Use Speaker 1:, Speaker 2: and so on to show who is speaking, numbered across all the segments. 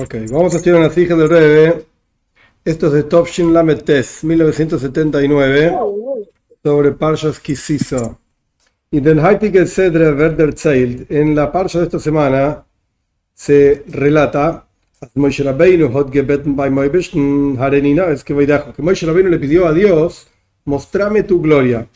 Speaker 1: Ok, vamos a estudiar una fija del Rebe. Esto es de Topshin Lametes, 1979, sobre Parshas Kisisa. Y del Heitige Sedre Werder Zeilt, en la Parsha de esta semana, se relata Moshe Rabbeinu hat gebeten bei Moibishten Harenina, es que que Moshe Rabbeinu le pidió a Dios, mostrame tu gloria.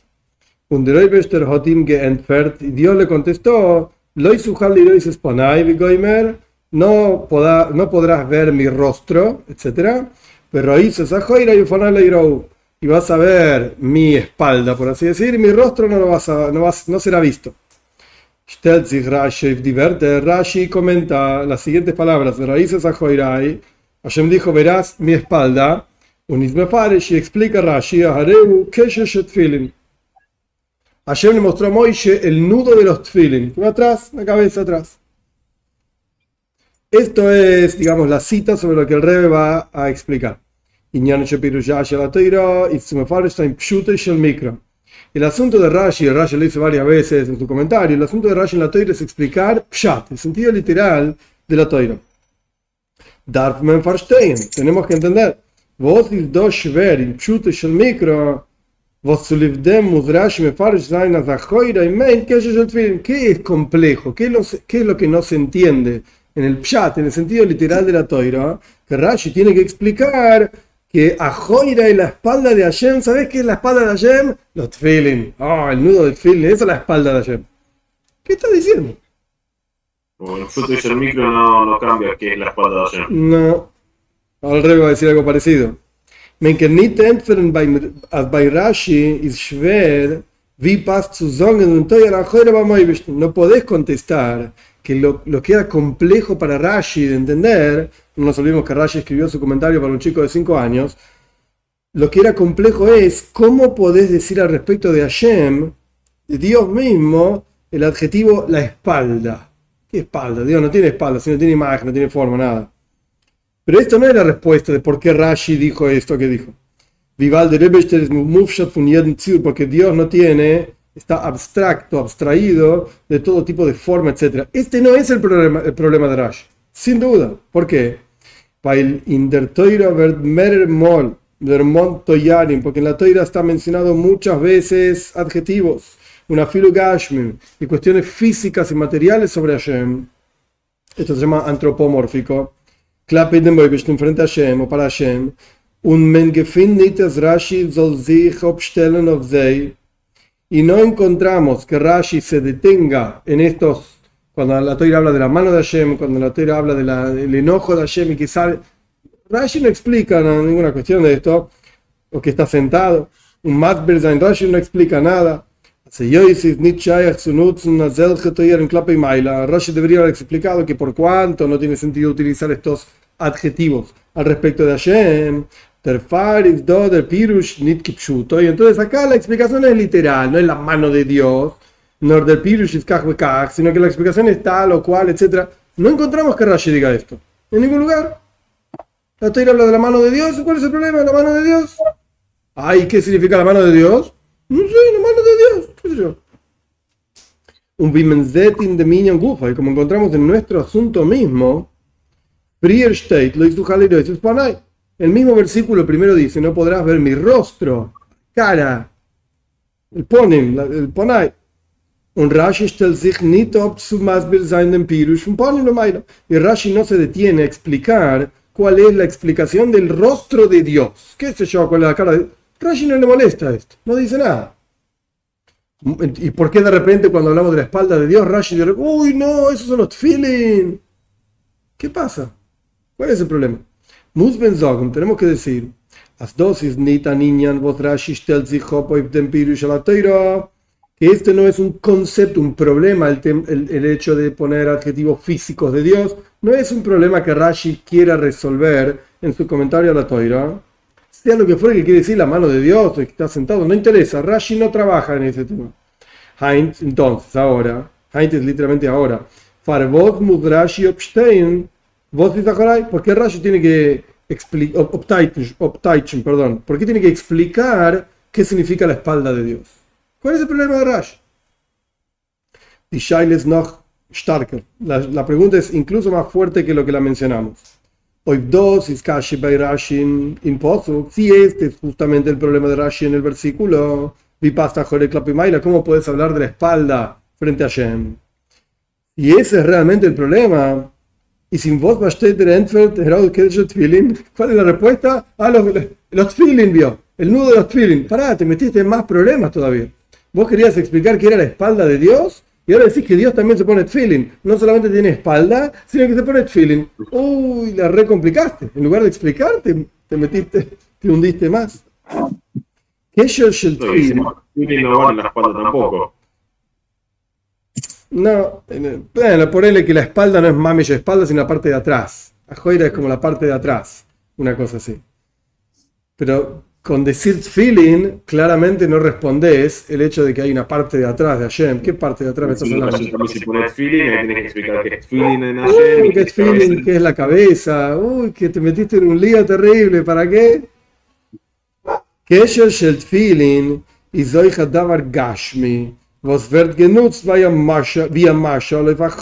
Speaker 1: Und der Rebester hat ihm geentfert, y Dios le contestó, Loi suhal lirois esponai vigoimer, no, poda, no podrás ver mi rostro, etc. Pero esa joira y y vas a ver mi espalda, por así decir, mi rostro no, lo vas a, no, vas, no será visto. Rashi comenta las siguientes palabras de Raíces a Joirai. Hashem dijo, verás mi espalda. Y explica Rashi a Hareu Tfilin. Hashem le mostró a Moishe el nudo de los Tfilin. Atrás, la cabeza atrás. Esto es, digamos, la cita sobre lo que el Rebbe va a explicar. El asunto de Rashi, Rashi lo dice varias veces en su comentario, el asunto de Rashi en la Torah es explicar Pshat, el sentido literal de la Torah. tenemos que entender. Vos dos sein as a choira im mein, ¿qué es complejo? ¿Qué es lo que no se entiende? En el pshat, en el sentido literal de la toira, que Rashi tiene que explicar que Ajoira y la espalda de Hashem, ¿sabes qué es la espalda de Hashem? Los tefilin. Ah, el nudo del tefilin, esa es la espalda de Hashem. ¿Qué está diciendo?
Speaker 2: Bueno, dice el micro no, no cambia qué es la espalda de Hashem.
Speaker 1: No. Al revés va a decir algo parecido. Men que bei Rashi schwer, no podés contestar que lo, que era complejo para Rashi de entender, no nos olvidemos que Rashi escribió su comentario para un chico de 5 años, lo que era complejo es cómo podés decir al respecto de Hashem, de Dios mismo, el adjetivo la espalda. ¿Qué espalda? Dios no tiene espalda, si no tiene imagen, no tiene forma, nada. Pero esto no es la respuesta de por qué Rashi dijo esto que dijo. Vivaldi Rebester es porque Dios no tiene está abstracto, abstraído de todo tipo de forma, etc. Este no es el problema, el problema de Rashi, sin duda. ¿Por qué? Porque en la Toira está mencionado muchas veces adjetivos, una filugashmin y cuestiones físicas y materiales sobre Hashem. Esto se llama antropomórfico. frente a Hashem o para Hashem. Un men Rashi soll sich obstellen auf sie. Y no encontramos que Rashi se detenga en estos, cuando la Torah habla de la mano de Hashem, cuando la Torah habla del enojo de Hashem y sale, Rashi no explica ninguna cuestión de esto, o que está sentado, un Matberzain, Rashi no explica nada. Rashi debería haber explicado que por cuánto no tiene sentido utilizar estos adjetivos al respecto de Hashem, Y entonces acá la explicación es literal, no es la mano de Dios, no del Pirush sino que la explicación es tal o cual, etc. No encontramos que Rashi diga esto. En ningún lugar. La estoy habla de la mano de Dios. ¿Cuál es el problema la mano de Dios? Ay, ¿qué significa la mano de Dios? No sé, la mano de Dios. ¿Qué sé yo? Un Bimenzetin de Minyan Gufa. Y como encontramos en nuestro asunto mismo, Prier State lo hizo Spanay. El mismo versículo primero dice, no podrás ver mi rostro, cara, el ponen, el ponai. Un Rashi stellt sich nicht ob zu Masbir sein dem Pirush un ponen lo Y Rashi no se detiene a explicar cuál es la explicación del rostro de Dios. ¿Qué sé yo? ¿Cuál es la cara de Rashi no le molesta esto, no dice nada. ¿Y por qué de repente cuando hablamos de la espalda de Dios, Rashi dice, uy, no, esos son los feeling? ¿Qué pasa? ¿Cuál es el problema? Musben sagen, tenemos que decir, as dosis nita niñan vos Rashi stellt sich dem Pirush la que este no es un concepto, un problema, el, el, el, hecho de poner adjetivos físicos de Dios, no es un problema que Rashi quiera resolver en su comentario a la Toira. Sea lo que fuera que quiere decir la mano de Dios, que está sentado, no interesa, Rashi no trabaja en ese tema. Heinz, entonces, ahora, Heinz es literalmente ahora, Farvot Mudrashi Obstein Vos ¿por qué Rashi tiene que explicar, perdón, por qué tiene que explicar qué significa la espalda de Dios? ¿Cuál es el problema de Rashi? starker. La, la pregunta es incluso más fuerte que lo que la mencionamos. Si este es justamente el problema de Rashi en el versículo, ¿cómo puedes hablar de la espalda frente a Shem? Y ese es realmente el problema. Y sin vos, ¿cuál es la respuesta? Ah, los, los tfilin vio, el nudo de los tfilin. Pará, te metiste en más problemas todavía. Vos querías explicar que era la espalda de Dios y ahora decís que Dios también se pone tfilin. No solamente tiene espalda, sino que se pone tfilin. Uy, la recomplicaste. En lugar de explicarte, te metiste, te hundiste más.
Speaker 2: ¿Qué es el tfilin? Espalda tampoco.
Speaker 1: No, bueno, ponele que la espalda no es mami espalda, sino la parte de atrás. Ajoira es como la parte de atrás, una cosa así. Pero con decir feeling, claramente no respondes el hecho de que hay una parte de atrás de Hashem. ¿Qué parte de atrás me estás hablando?
Speaker 2: Si pones feeling, tienes que explicar qué es feeling en Hashem.
Speaker 1: ¿Qué es feeling? ¿Qué es la cabeza? Uy, que te metiste en un lío terrible. ¿Para qué? ¿Qué es el feeling? Y soy Hadavar Gashmi. Was wird genutzt auf der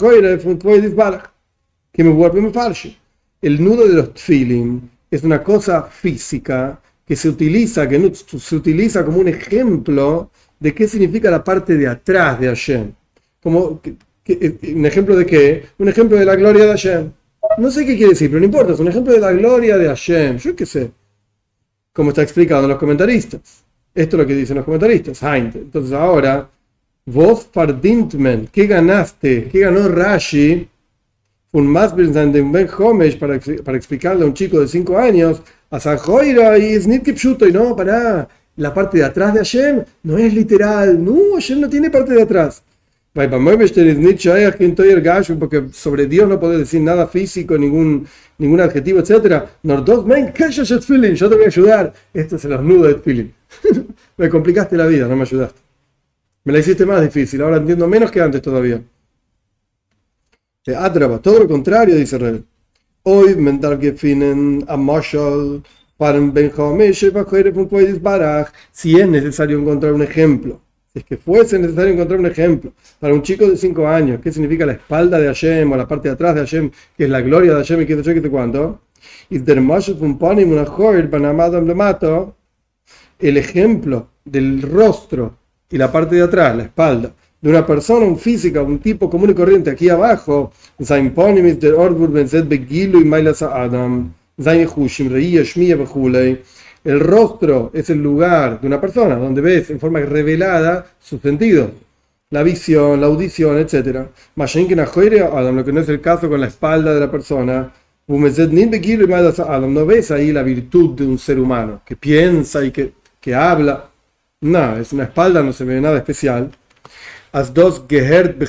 Speaker 1: Heure von Barach. Que. El nudo de los tefilin es una cosa física que se utiliza, que se utiliza como un ejemplo de qué significa la parte de atrás de Hashem. Como, ¿Un ejemplo de qué? Un ejemplo de la gloria de Hashem. No sé qué quiere decir, pero no importa, es un ejemplo de la gloria de Hashem. Yo qué sé. Como está explicado en los comentaristas. Esto es lo que dicen los comentaristas. Entonces ahora Vos Dintman, ¿qué ganaste? ¿Qué ganó Rashi? Un más Ben Homesh para, para explicarle a un chico de 5 años a Sanjoira y Snitkipshuto y no, para la parte de atrás de Hashem no es literal, no, Hashem no tiene parte de atrás. Porque sobre Dios no podés decir nada físico, ningún, ningún adjetivo, etc. yo te voy a ayudar. Esto se los nudos de feeling. me complicaste la vida, no me ayudaste. Me la hiciste más difícil, ahora entiendo menos que antes todavía. Atraba, todo lo contrario, dice Rey. Hoy mental que finen a Marshall para si es necesario encontrar un ejemplo, si es que fuese necesario encontrar un ejemplo para un chico de 5 años, ¿qué significa la espalda de Hashem o la parte de atrás de Hashem, que es la gloria de Hashem y que yo, que sé cuánto? El ejemplo del rostro y la parte de atrás, la espalda, de una persona, un física, un tipo común y corriente aquí abajo, el rostro es el lugar de una persona donde ves en forma revelada su sentido, la visión, la audición, etc. Lo que no es el caso con la espalda de la persona, no ves ahí la virtud de un ser humano que piensa y que, que habla. No, es una espalda, no se ve nada especial. As dos gehert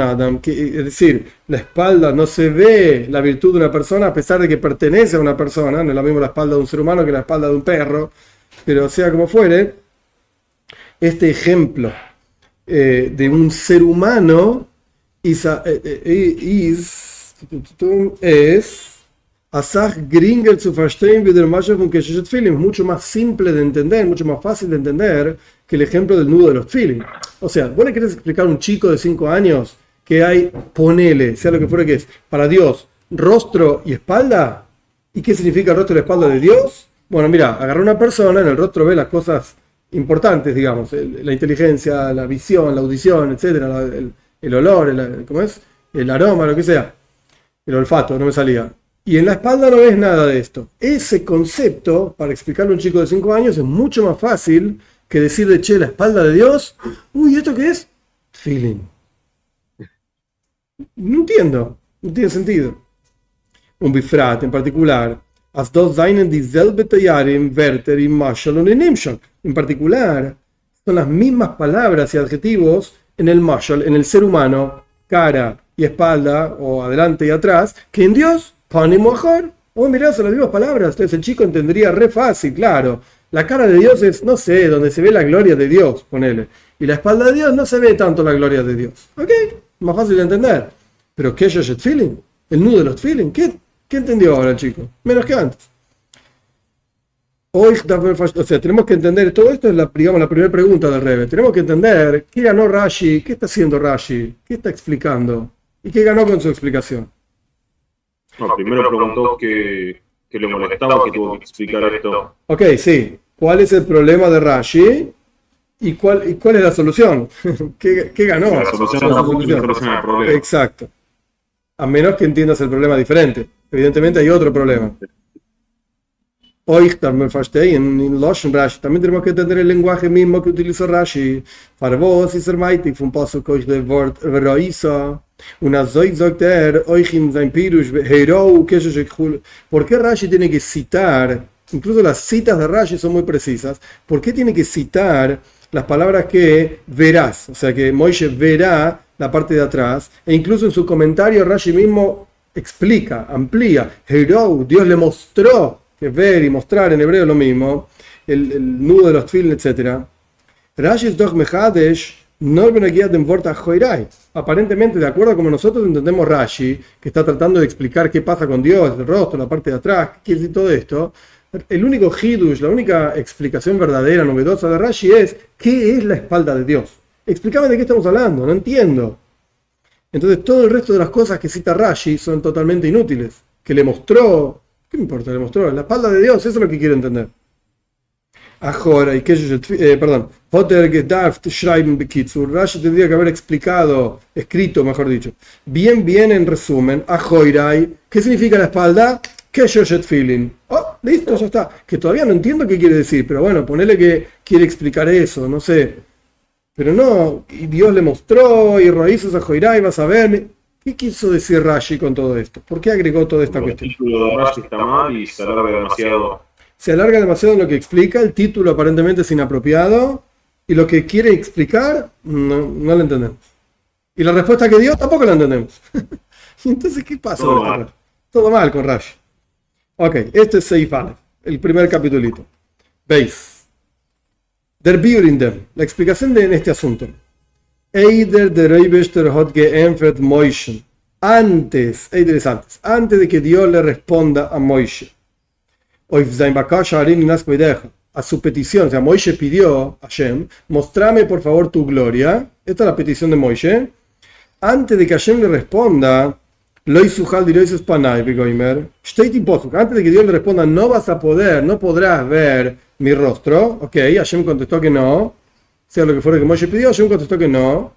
Speaker 1: Adam, es decir, la espalda no se ve la virtud de una persona a pesar de que pertenece a una persona, no es la misma la espalda de un ser humano que la espalda de un perro, pero sea como fuere, este ejemplo eh, de un ser humano is, eh, eh, es Asach Gringer zu verstehen wie der Masche von Keshet Tfilim, mucho más simple de entender, mucho más fácil de entender que el ejemplo del nudo de los Tfilim. O sea, vos le querés explicar a un chico de 5 años que hay, ponele, sea lo que fuera que es, para Dios, rostro y espalda. ¿Y qué significa rostro y espalda de Dios? Bueno, mira, agarra una persona, en el rostro ve las cosas importantes, digamos, la inteligencia, la visión, la audición, etcétera, el, el, olor, el, ¿cómo es? El aroma, lo que sea. El olfato, no me salía y en la espalda no ves nada de esto. Ese concepto, para explicarle a un chico de 5 años, es mucho más fácil que decirle, che, la espalda de Dios. Uy, ¿esto qué es? Feeling. No entiendo, no tiene sentido. Un bifrat en particular. En particular, son las mismas palabras y adjetivos en el Marshall, en el ser humano, cara y espalda, o adelante y atrás, que en Dios Pani mejor. Oh, mirá, son las mismas palabras. Entonces el chico entendería re fácil, claro. La cara de Dios es, no sé, donde se ve la gloria de Dios, ponele. Y la espalda de Dios no se ve tanto la gloria de Dios. ¿Ok? Más fácil de entender. Pero ¿qué es el feeling? El nudo de los feeling. ¿Qué, ¿Qué entendió ahora el chico? Menos que antes. Hoy, o sea, tenemos que entender, todo esto es la, digamos, la primera pregunta del Rebe. Tenemos que entender qué ganó Rashi, qué está haciendo Rashi, qué está explicando y qué ganó con su explicación.
Speaker 2: No, primero preguntó que, que le molestaba que tuvo que explicar esto.
Speaker 1: Ok, sí. ¿Cuál es el problema de Rashi? ¿Y cuál, y cuál es la solución? ¿Qué, qué ganó?
Speaker 2: La solución
Speaker 1: La solución.
Speaker 2: soluciona el problema.
Speaker 1: Exacto. A menos que entiendas el problema diferente. Evidentemente hay otro problema. Hoy también tenemos que entender el lenguaje mismo que utilizó Rashi. Para vos y ser maitig von Pasuk euch de Wort ¿Por qué Rashi tiene que citar? Incluso las citas de Rashi son muy precisas. ¿Por qué tiene que citar las palabras que verás? O sea, que Moishe verá la parte de atrás. E incluso en su comentario Rashi mismo explica, amplía. Herou, Dios le mostró, que ver y mostrar en hebreo lo mismo. El, nudo de los tfilin, etc. Rashi es doch Aparentemente, de acuerdo a como nosotros entendemos Rashi, que está tratando de explicar qué pasa con Dios, el rostro, la parte de atrás, qué decir todo esto, el único hidush, la única explicación verdadera, novedosa de Rashi es qué es la espalda de Dios. Explícame de qué estamos hablando, no entiendo. Entonces todo el resto de las cosas que cita Rashi son totalmente inútiles. Que le mostró, ¿qué importa? Le mostró la espalda de Dios, eso es lo que quiero entender. Ahora, y que eh, perdón, Potter gedarft schreiben bekitsur. Rashi tendría que haber explicado, escrito, mejor dicho, bien, bien en resumen, Ahoirai, ¿qué significa la espalda? Que Shoshet feeling. Oh, listo, ya está. Que todavía no entiendo qué quiere decir, pero bueno, ponele que quiere explicar eso, no sé. Pero no, y Dios le mostró, y raíces a Joirai, vas a ver. ¿Qué quiso decir Rashi con todo esto? ¿Por qué agregó toda esta
Speaker 2: El
Speaker 1: cuestión?
Speaker 2: título de Rashi está mal y se alarga demasiado.
Speaker 1: Se alarga demasiado en lo que explica, el título aparentemente es inapropiado, y lo que quiere explicar, no, no lo entendemos. Y la respuesta que dio, tampoco la entendemos. Entonces, ¿qué pasa?
Speaker 2: Todo mal.
Speaker 1: Todo mal con Rashi. Ok, este es Seif el primer capitulito. Veis. Der Biurindem, la explicación de en este asunto. Eider der Reibester hat geempfert Moishen. Antes, Eider es antes, antes de que Dios le responda a Moishe. A su petición, o sea, Moishe pidió a Hashem, mostrame por favor tu gloria. Esta es la petición de Moishe. Antes de que Hashem le responda. Antes de que Dios le responda, no vas a poder, no podrás ver mi rostro. Ok, Hashem contestó que no. Sea lo que fuera que Moshe pidió, Hashem contestó que no.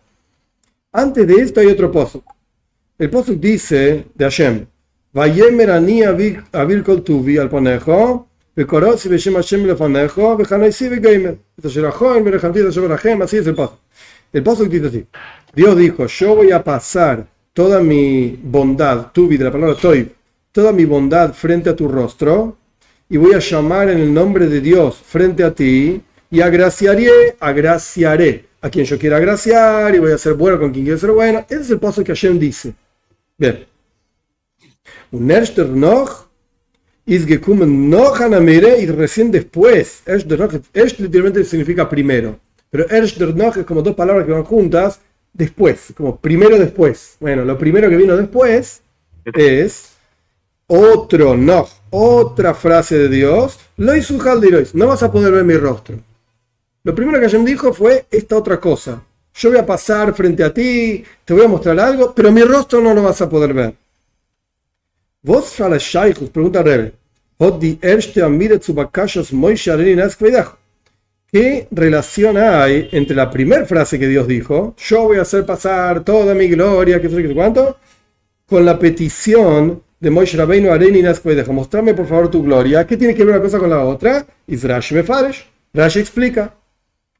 Speaker 1: Antes de esto hay otro Posuk. El Posuk dice de Hashem, Vayemer ani avir avir kol tuvi al ponejo, וקורוץ בשם השם לפניך, וחנייסי וגיימר. את אשר אחון ולחמתי את אשר לכם, así es el paso. El paso dice así. Dios dijo, yo voy a pasar toda mi bondad, tuvi de la palabra toib, toda mi bondad frente a tu rostro, y voy a llamar en el nombre de Dios frente a ti, y agraciaré, agraciaré a quien yo quiera agraciar, y voy a ser bueno con quien quiera ser bueno. Ese es el paso que Hashem dice. Bien. Un erster noch is gekommen noch an Amire y recién después. Erst der noch, erst literalmente significa primero. Pero erst der noch es como dos palabras que van juntas. Después, como primero después. Bueno, lo primero que vino después es otro noch, otra frase de Dios. Lo hizo No vas a poder ver mi rostro. Lo primero que Hashem dijo fue esta otra cosa. Yo voy a pasar frente a ti, te voy a mostrar algo, pero mi rostro no lo vas a poder ver. Vos Shaichus, pregunta Rebe. ¿Qué relación hay entre la primera frase que Dios dijo, yo voy a hacer pasar toda mi gloria, que sé qué cuánto, con la petición de Moishe Rabbeinu Areni Nazkveidach, mostrame por favor tu gloria, ¿qué tiene que ver una cosa con la otra? Y Rashi me faresh, Rashi explica.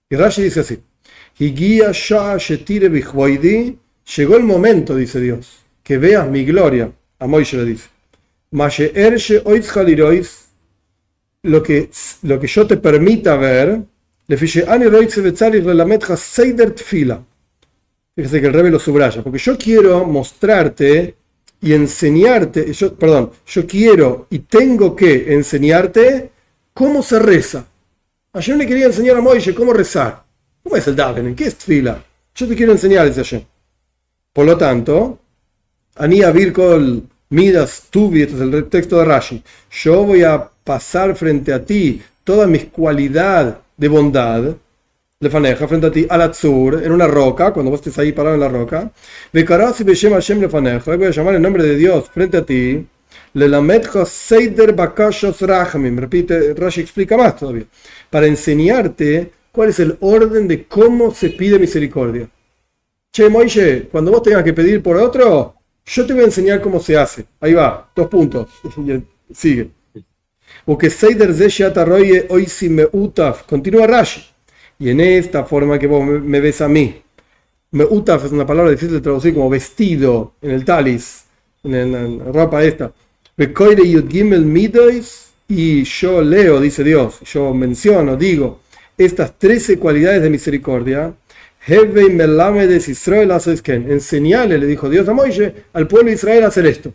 Speaker 1: Y Rashi dice así, "Higia Shah Shetire Bichvoidi", llegó el momento, dice Dios, que veas mi gloria. A Moishe le dice, "Mashe ershe oitz halirois", lo que, lo que yo te permita ver, le. Fíjese que el rebe lo subraya, porque yo quiero mostrarte y enseñarte, yo, perdón, yo quiero y tengo que enseñarte cómo se reza. Ayer le quería enseñar a Moishe cómo rezar. ¿Cómo es el Daven? ¿Qué es tfila? Yo te quiero enseñar, dice ayer. Por lo tanto, Anía Virkol Midas Tuvi, este es el texto de Rashi. Yo voy a pasar frente a ti toda mi cualidad de bondad, le faneja frente a ti, al azur, en una roca, cuando vos estés ahí parado en la roca. Vekarasi Beshem Hashem le faneja, voy a llamar el nombre de Dios frente a ti. Lelametjo Seider Bakashos Rahamim. Repite, Rashi explica más todavía. Para enseñarte cuál es el orden de cómo se pide misericordia. Che, Moishe, cuando vos tengas que pedir por otro, yo te voy a enseñar cómo se hace. Ahí va, dos puntos. Sigue. Porque Seider Zeshiataroye me Utaf. Continúa Rashi. Y en esta forma que vos me ves a mí. Me Utaf es una palabra difícil de traducir como vestido en el talis, en la ropa esta y yo leo, dice Dios, yo menciono, digo, estas 13 cualidades de misericordia. Enseñale, le dijo Dios a Moisés, al pueblo de Israel a hacer esto.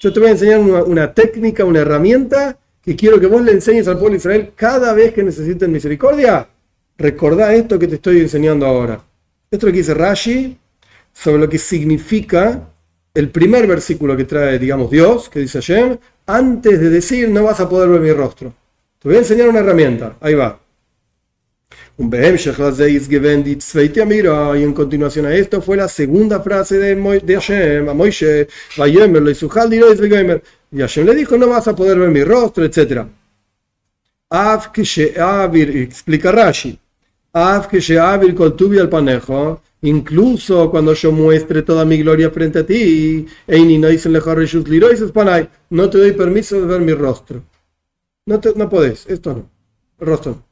Speaker 1: Yo te voy a enseñar una, técnica, una herramienta que quiero que vos le enseñes al pueblo de Israel cada vez que necesiten misericordia. Recordá esto que te estoy enseñando ahora. Esto es que dice Rashi sobre lo que significa el primer versículo que trae, digamos, Dios, que dice Hashem, antes de decir no vas a poder ver mi rostro. Te voy a enseñar una herramienta. Ahí va. Y en continuación a esto fue la segunda frase de, Hashem, a Moishe, y Hashem le dijo, no vas a poder ver mi rostro, etc. Explica Rashi. Al panejo Incluso cuando yo muestre toda mi gloria frente a ti, no te doy permiso de ver mi rostro. No, te, no podés, esto no. rostro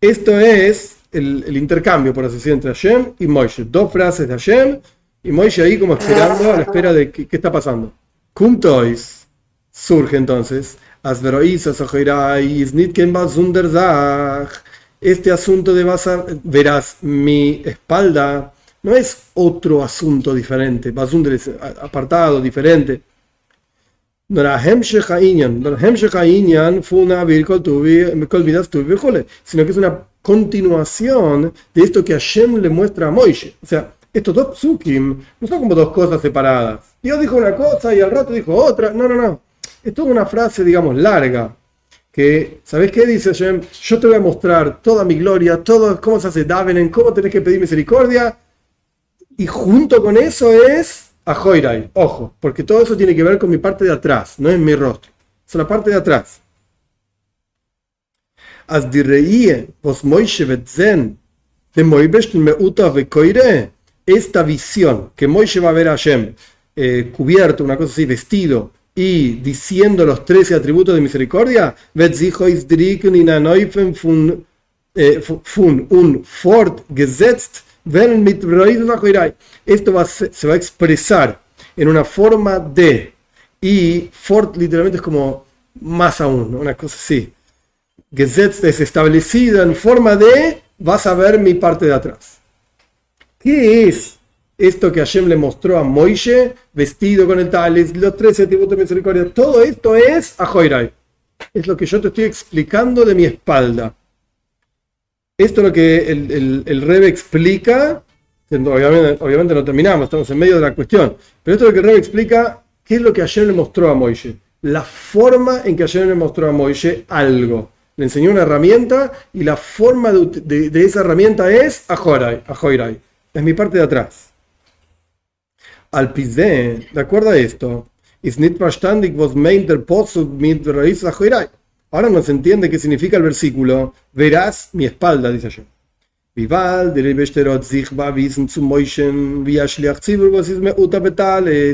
Speaker 1: Esto es el, intercambio, por así decirlo, entre Hashem y Moshe. Dos frases de Hashem y Moshe ahí como esperando a la espera de qué, está pasando. Kumtois surge entonces. Este asunto de a, verás mi espalda, no es otro asunto diferente, un apartado, diferente. Sino que es una continuación de esto que Hashem le muestra a Moishe. O sea, estos dos psukim no son como dos cosas separadas. Dios dijo una cosa y al rato dijo otra. No, no, no. Es toda una frase, digamos, larga que, ¿sabes qué dice Hashem? Yo te voy a mostrar toda mi gloria, todo cómo se hace Davenen, cómo tenés que pedir misericordia. Y junto con eso es Ahoirai, ojo, porque todo eso tiene que ver con mi parte de atrás, no es mi rostro, es la parte de atrás. De esta visión que Moishe va a ver a Hashem eh, cubierto, una cosa así, vestido y diciendo los 13 atributos de misericordia, un fort gesetzt, esto va, se va a expresar en una forma de, y fort literalmente es como más aún, una cosa así. Gesetzt es establecida en forma de, vas a ver mi parte de atrás. ¿Qué es esto que Hashem le mostró a Moishe, vestido con el talis, los tres atributos de misericordia, todo esto es Ahoirai. Es lo que yo te estoy explicando de mi espalda. Esto es lo que el, el, Rebe explica, obviamente, no terminamos, estamos en medio de la cuestión, pero esto es lo que el Rebe explica, qué es lo que Hashem le mostró a Moishe. La forma en que Hashem le mostró a Moishe algo. Le enseñó una herramienta y la forma de, esa herramienta es Ahoirai. Es mi parte de atrás. Al de acuerdo a esto, Ahora no se entiende qué significa el versículo. Verás mi espalda, dice yo. Vival,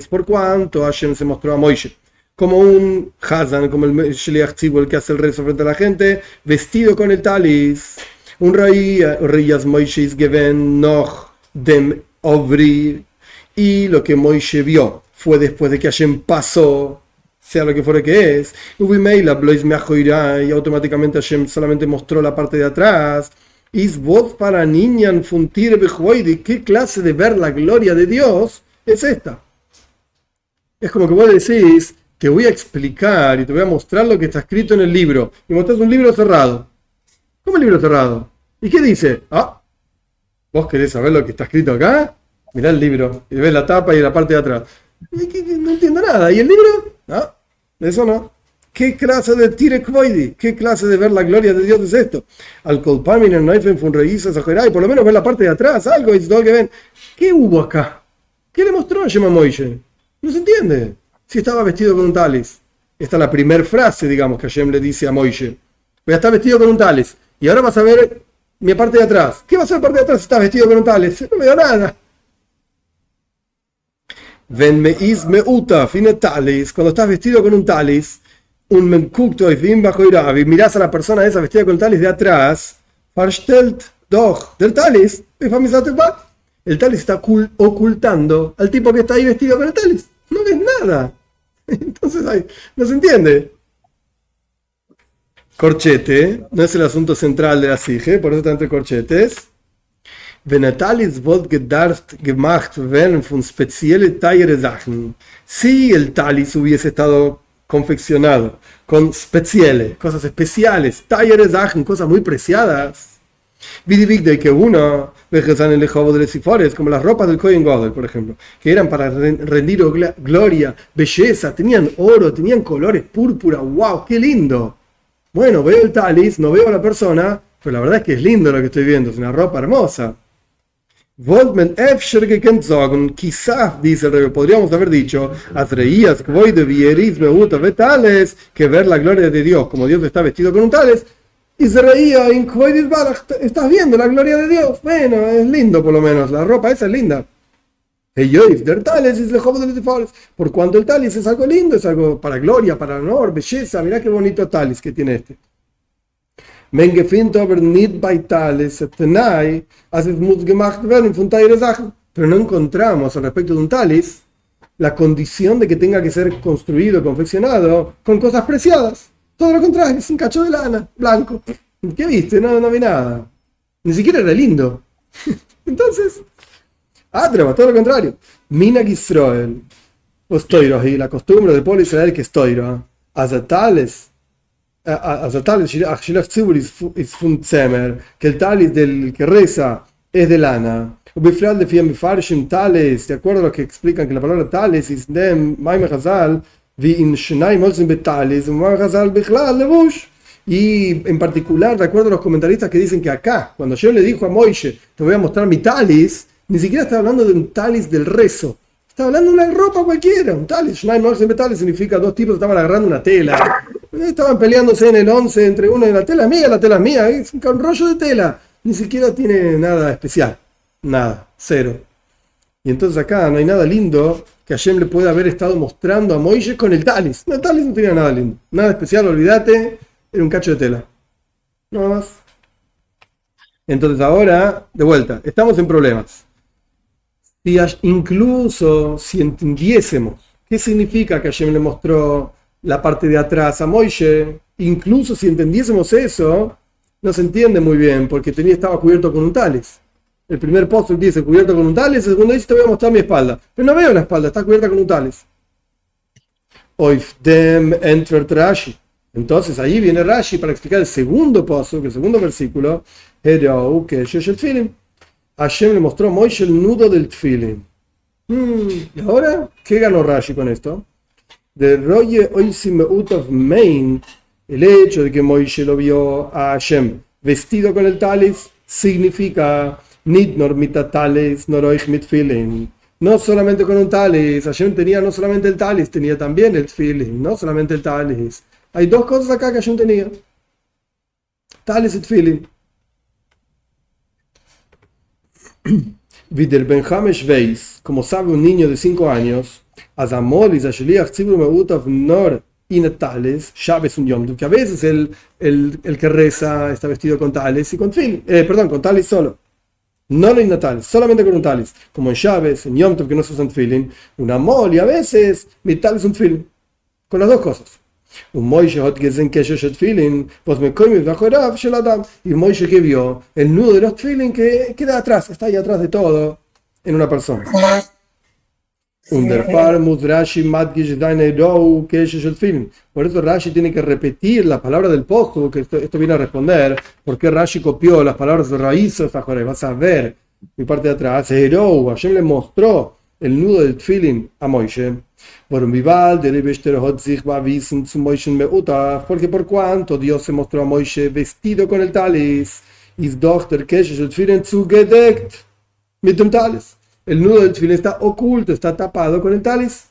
Speaker 1: por cuanto Hashem se mostró a Moishe como un Hazan, como el Shliach el que hace el rezo frente a la gente, vestido con el talis. Un reyes Moishe is given noch dem Ovri y lo que Moishe vio fue después de que Hashem pasó, sea lo que fuera que es. Y automáticamente Hashem solamente mostró la parte de atrás. Is voz para niñan funtir ¿Qué clase de ver la gloria de Dios es esta? Es como que vos decís, te voy a explicar y te voy a mostrar lo que está escrito en el libro. Y mostrás un libro cerrado. ¿Cómo el libro cerrado? ¿Y qué dice? Ah, ¿vos querés saber lo que está escrito acá? mirá el libro y ves la tapa y la parte de atrás. no entiendo nada. ¿Y el libro? No, eso no. ¿Qué clase de Tirekvoidi? ¿Qué clase de ver la gloria de Dios es esto? Al colpamin en Noifen y por lo menos ver la parte de atrás, algo, que ven. ¿Qué hubo acá? ¿Qué le mostró a Shema Moishe? No se entiende. si estaba vestido con un talis? Esta es la primera frase, digamos, que Hashem le dice a Moishe. Voy a estar vestido con un talis. Y ahora vas a ver mi parte de atrás. ¿Qué va a ser parte de atrás si estás vestido con un talis? No veo nada. Ven me is me uta, fine talis. Cuando estás vestido con un talis, un menkukto y fin bajo y mirás a la persona esa vestida con talis de atrás, farstelt doch, del talis, el talis está ocultando al tipo que está ahí vestido con el talis. No ves nada. Entonces ahí, no se entiende. Corchete, no es el asunto central de la SIGE, por eso está entre corchetes. Wenn ein Talis wird gemacht werden von speziellen Teile Sachen, si el Talis hubiese estado confeccionado con especiales, cosas especiales, Sachen, cosas muy preciadas, de que uno como las ropas del Kohen Godel, por ejemplo, que eran para rendir gloria, belleza, tenían oro, tenían colores púrpura, wow, qué lindo. Bueno, veo el talis, no veo a la persona, pero la verdad es que es lindo lo que estoy viendo, es una ropa hermosa. Voltman Efsher que quizás, dice el rey, podríamos haber dicho, que ver la gloria de Dios, como Dios está vestido con un tales, y se reía estás viendo la gloria de Dios. Bueno, es lindo por lo menos, la ropa esa es linda. Por cuanto el talis es algo lindo, es algo para gloria, para honor, belleza. Mirá qué bonito talis que tiene este. Pero no encontramos al respecto de un talis la condición de que tenga que ser construido, confeccionado con cosas preciadas. Todo lo contrario, es un cacho de lana, blanco. ¿Qué viste? No, no vi nada. Ni siquiera era lindo. Entonces, Atrama, todo lo contrario. Mina Gisroel. O Stoiro, y la costumbre del pueblo Israel que Stoiro. Azatales. Azatales, es que el talis del que reza es de lana. De acuerdo a lo que explican que la palabra tales es de Maime Hazal, y en particular, de acuerdo a los comentaristas que dicen que acá, cuando yo le dijo a Moishe, te voy a mostrar mi talis, ni siquiera estaba hablando de un talis del rezo. Estaba hablando de una ropa cualquiera, un talis. talis significa dos tipos estaban agarrando una tela. Estaban peleándose en el 11 entre uno y la tela mía, la tela mía. Es un rollo de tela. Ni siquiera tiene nada especial. Nada. Cero. Y entonces acá no hay nada lindo que Hashem le pueda haber estado mostrando a Moisés con el talis. No, el talis no tenía nada lindo. Nada especial, olvídate. Era un cacho de tela. No más. Entonces ahora, de vuelta, estamos en problemas. Si incluso si entendiésemos qué significa que Hashem le mostró la parte de atrás a Moisés, incluso si entendiésemos eso, no se entiende muy bien porque tenía, estaba cubierto con un talis. El primer post dice cubierto con un talis, el segundo dice te voy a mostrar mi espalda. Pero no veo la espalda, está cubierta con un talis. dem Rashi. Entonces ahí viene Rashi para explicar el segundo pozo, el segundo versículo. Hashem le mostró a Moishe el nudo del tfilin. Hmm, ¿Y ahora qué ganó Rashi con esto? De Roye of Main, el hecho de que Moishe lo vio a Hashem vestido con el talis significa Nit normita talis noroich mit No solamente con un talis, Hashem tenía no solamente el talis, tenía también el feeling, no solamente el talis. Hay dos cosas acá que Hashem tenía. Talis y feeling. Videl Benjamesh Veis, como sabe un niño de 5 años, Un Yom, que a veces el, el, el, que reza está vestido con tales y con fin, eh, perdón, con tales solo. No en natales, solamente con un talis, como en llaves, en Yom que no se usan tefilin, una mol y a veces mi talis un tefilin, con las dos cosas. Un Moishe hot gesehen kesher shel tefilin, pues me come bajo el shel adam, y Moishe que vio el nudo de los tefilin que queda atrás, está ahí atrás de todo, en una persona. Por eso Rashi tiene que repetir la palabra del pozo, que esto, viene a responder, porque Rashi copió las palabras de raíces, vas a ver. Mi parte de atrás, Hashem le mostró el nudo del tfilin a Moishe. Porque por cuanto Dios se mostró a Moishe vestido con el talis, is doch der Keshe Tfilin zugedeckt mit dem talis el nudo del tefilín está oculto, está tapado con el talis.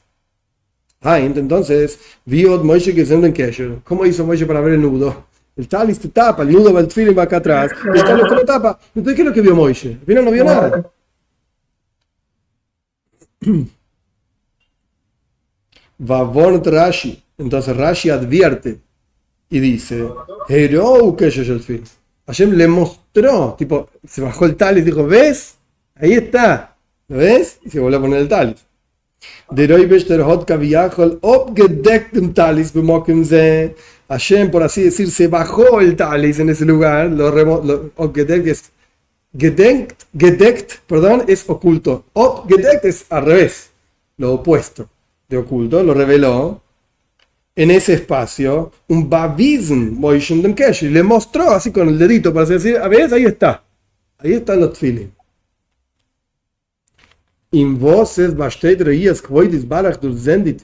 Speaker 1: Ah, entonces, vio Moishe que se en Kesher. ¿Cómo hizo Moishe para ver el nudo? El talis te tapa, el nudo va el tefilin va acá atrás, el talis te lo tapa. Entonces, ¿qué es lo que vio Moishe? Al final no vio nada. Vavon Rashi. Entonces Rashi advierte y dice, Hero que el fin. Hashem le mostró, tipo, se bajó el talis y dijo, ¿ves? Ahí está. ¿Lo ves? Y se volvió a poner el talis. Hashem, por así decir, se bajó el talis en ese lugar. Lo, lo es gedeckt, perdón, es oculto. Ob gedeckt es al revés, lo opuesto de oculto, lo reveló en ese espacio un babism Moishen Dem y le mostró así con el dedito para decir, a ver, ahí está, ahí están los feelings. In voces reías barach zendit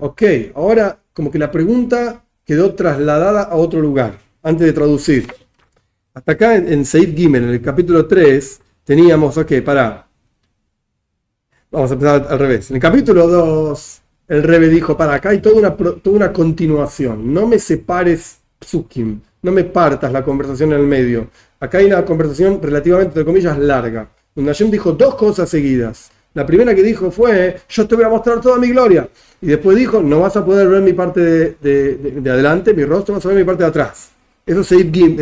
Speaker 1: Ok, ahora como que la pregunta quedó trasladada a otro lugar, antes de traducir. Hasta acá en, en Seif Gimel, en el capítulo 3, teníamos, ok, para. Vamos a empezar al revés. En el capítulo 2, el Rebe dijo, para acá hay toda una, toda una continuación. No me separes, Psukim. No me partas la conversación en el medio. Acá hay una conversación relativamente, entre comillas, larga. Donde dijo dos cosas seguidas. La primera que dijo fue, yo te voy a mostrar toda mi gloria. Y después dijo, no vas a poder ver mi parte de, de, adelante, mi rostro, vas a ver mi parte de atrás. Eso es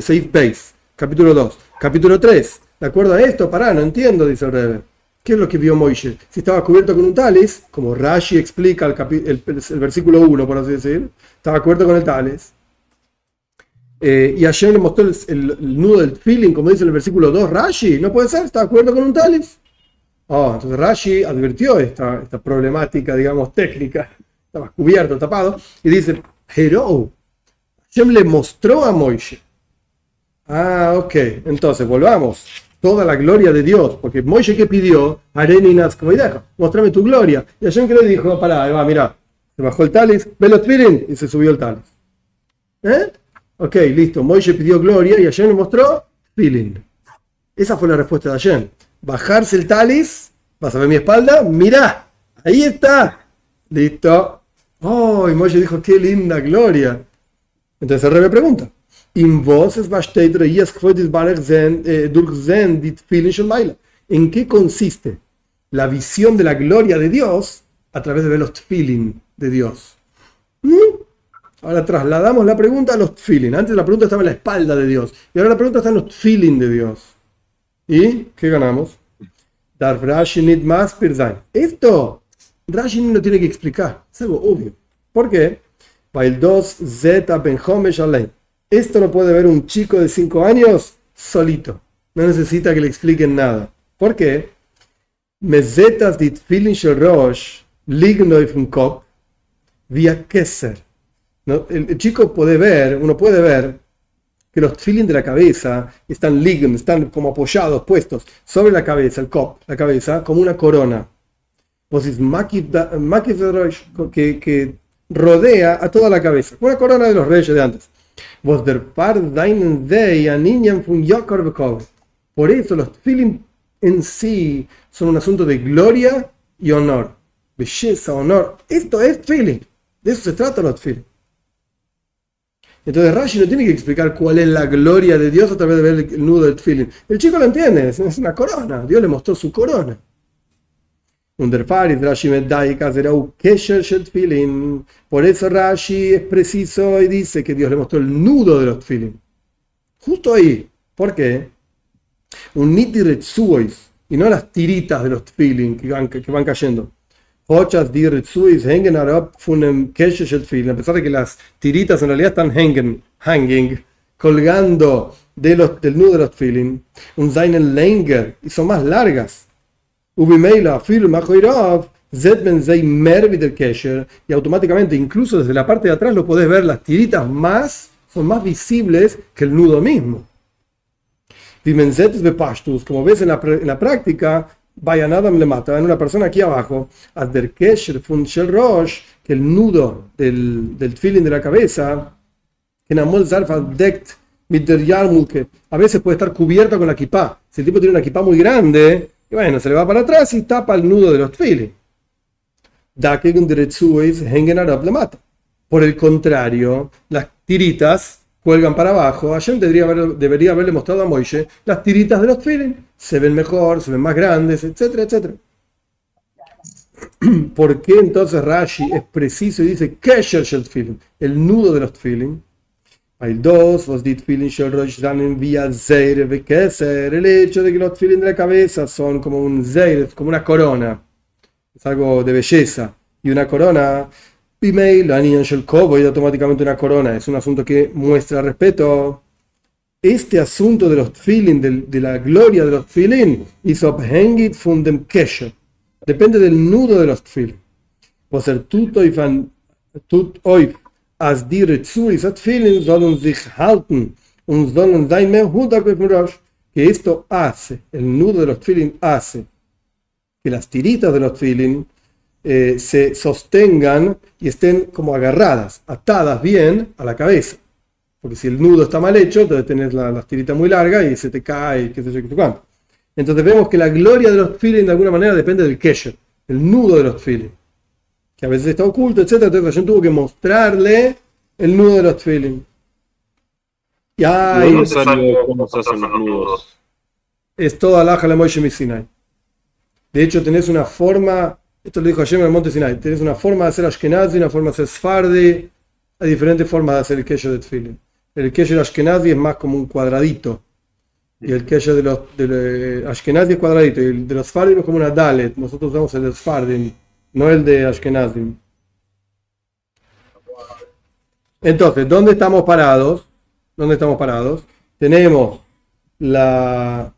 Speaker 1: Seif Base, capítulo 2. Capítulo 3, ¿de acuerdo a esto? Pará, no entiendo, dice el. ¿Qué es lo que vio Moishe? Si estaba cubierto con un talis, como Rashi explica el, versículo 1, por así decir, estaba cubierto con el talis. Eh, y ayer le mostró el, nudo del feeling, como dice en el versículo 2, Rashi, no puede ser, estaba cubierto con un talis. Oh, entonces Rashi advirtió esta, problemática, digamos, técnica. Estaba cubierto, tapado, y dice, Hero, Hashem le mostró a Moishe. Ah, ok, entonces volvamos toda la gloria de Dios, porque Moisés que pidió, Areninas deja, mostrame tu gloria. Y Hashem que le dijo, pará, va, mira, se bajó el talis, los tvirin, y se subió el talis. ¿Eh? Ok, listo, Moisés pidió gloria y Hashem le mostró feeling. Esa fue la respuesta de Hashem. Bajarse el talis, vas a ver mi espalda, mira, ahí está. Listo. Oh, y dijo, qué linda gloria. Entonces el rey me pregunta, ¿En qué consiste la visión de la gloria de Dios a través de ver los feeling de Dios? ¿Mm? Ahora trasladamos la pregunta a los feeling. Antes la pregunta estaba en la espalda de Dios. Y ahora la pregunta está en los feeling de Dios. ¿Y qué ganamos? Esto Rashi no tiene que explicar. Es algo obvio. ¿Por qué? el 2 Z Ben esto lo puede ver un chico de 5 años solito. No necesita que le expliquen nada. ¿Por qué? Mezetas dit rosh kop via kesser. El, chico puede ver, uno puede ver que los feelings de la cabeza están lign, están como apoyados, puestos sobre la cabeza, el cop, la cabeza, como una corona. Pues es que, que rodea a toda la cabeza, una corona de los reyes de antes. Por eso los feelings en sí son un asunto de gloria y honor. Belleza, honor. Esto es feeling. De eso se trata los feelings. Entonces Rashi no tiene que explicar cuál es la gloria de Dios a través de ver el nudo del feeling. El chico lo entiende, es una corona. Dios le mostró su corona. Por eso Rashi es preciso y dice que Dios le mostró el nudo de los tefilin. Justo ahí. ¿Por qué? Un nitiretsuois y no las tiritas de los tefilin que van, que van cayendo. A pesar de que las tiritas en realidad están hanging, hanging colgando de los, del nudo de los tefilin. Un Zainen Langer y son más largas y automáticamente, incluso desde la parte de atrás, lo podés ver, las tiritas más son más visibles que el nudo mismo. Como ves en la, en la práctica, vaya nada le mata en una persona aquí abajo, que el nudo del, del feeling de la cabeza, que a veces puede estar cubierto con la kipá. Si el tipo tiene una kipá muy grande, y bueno, se le va para atrás y tapa el nudo de los mata. Por el contrario, las tiritas cuelgan para abajo. Hashem debería, haber- debería haberle mostrado a Moishe las tiritas de los tefilin. Se ven mejor, se ven más grandes, etcétera, etcétera. ¿Por qué entonces Rashi es preciso y dice Kesher shel el nudo de los tefilin? Hay dos, vos dit shel rosh zanim via zeire ve keser, el hecho de que los tefilin de la cabeza son como un zeire, como una corona, es algo de belleza, y una corona, Pimei, la niña shel kobo, y automáticamente una corona, es un asunto que muestra respeto. Este asunto de los tefilin, de, de la gloria de los tefilin, is abhängig von dem Kesher. Depende del nudo de los tefilin. Was er tut euch an, tut euch, als die Retsuis at tefilin sollen sich halten und sollen sein mehr hudak. Que esto hace, el nudo de los tefilin hace, que las tiritas de los tefilin eh, se sostengan y estén como agarradas, atadas bien a la cabeza. Porque si el nudo está mal hecho, entonces tenés la, las tiritas muy largas y se te cae, qué sé yo, qué sé cuánto. Entonces vemos que la gloria de los tefilin de alguna manera depende del kesher, el nudo de los tefilin, que a veces está oculto, etc. Entonces Hashem tuvo que mostrarle el nudo de los tefilin. Y
Speaker 2: No
Speaker 1: ahí
Speaker 2: es necesario cómo se hacen los nudos.
Speaker 1: es toda la la Moshe Sinai. De hecho, tenés una forma, esto lo dijo ayer en el monte Sinai, tenés una forma de hacer Ashkenazi, una forma de hacer Sfardi, hay diferentes formas de hacer el kesher de Tfilin. El kesher Ashkenazi es más como un cuadradito, y el kesher de los de, los- Ashkenazi es cuadradito, y el de los Sfardim es como una Dalet, nosotros usamos el de Sfardim, no el de Ashkenazi. Entonces, ¿dónde estamos parados? ¿Dónde estamos parados? Tenemos la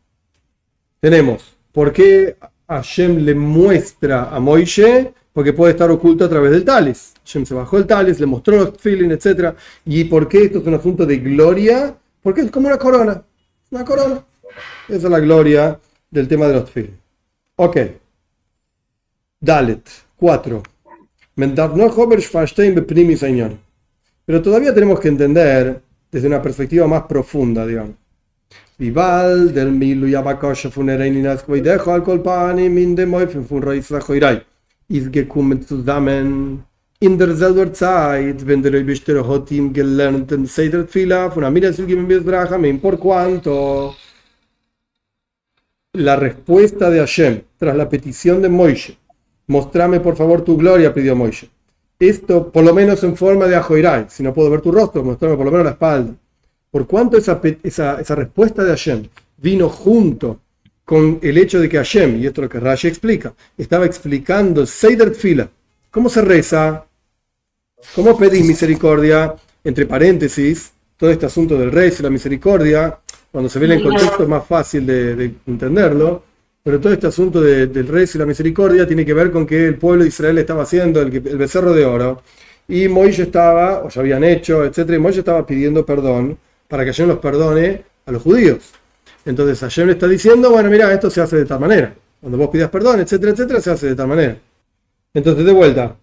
Speaker 1: tenemos por qué Hashem le muestra a Moishe, porque puede estar oculto a través del talis. Hashem se bajó el talis, le mostró los feeling, etc. ¿Y por qué esto es un asunto de gloria? Porque es como una corona. Una corona. Esa es la gloria del tema de los feeling. Ok. Dalet 4. Pero todavía tenemos que entender desde una perspectiva más profunda, digamos. Vival del Milu y Abakosha funerein in Askoi dejo al Kolpani min de Moifen fun Reis Sachoirei. Is gekommen zusammen in derselber Zeit, wenn der Rebischter hat ihm gelernt den Seder Tfila von Amira Silgim Bezbrachamim, por cuanto la respuesta de Hashem tras la petición de Moishe, mostrame por favor tu gloria, pidió Moishe. Esto por lo menos en forma de Ajoirai, si no puedo ver tu rostro, mostrame por lo menos la espalda por cuanto esa, esa, esa respuesta de Hashem vino junto con el hecho de que Hashem, y esto es lo que Rashi explica, estaba explicando el Seider Tfila, cómo se reza, cómo pedís misericordia, entre paréntesis, todo este asunto del rey y la misericordia, cuando se ve en el contexto es más fácil de, de entenderlo, pero todo este asunto de- del rey y la misericordia tiene que ver con que el pueblo de Israel estaba haciendo el, el becerro de oro, y Moisés estaba, o ya habían hecho, etcétera, y Moisés estaba pidiendo perdón para que Hashem los perdone a los judíos. Entonces Hashem le está diciendo, bueno, mira, esto se hace de tal manera. Cuando vos pidas perdón, etcétera, etcétera, se hace de tal manera. Entonces, de vuelta,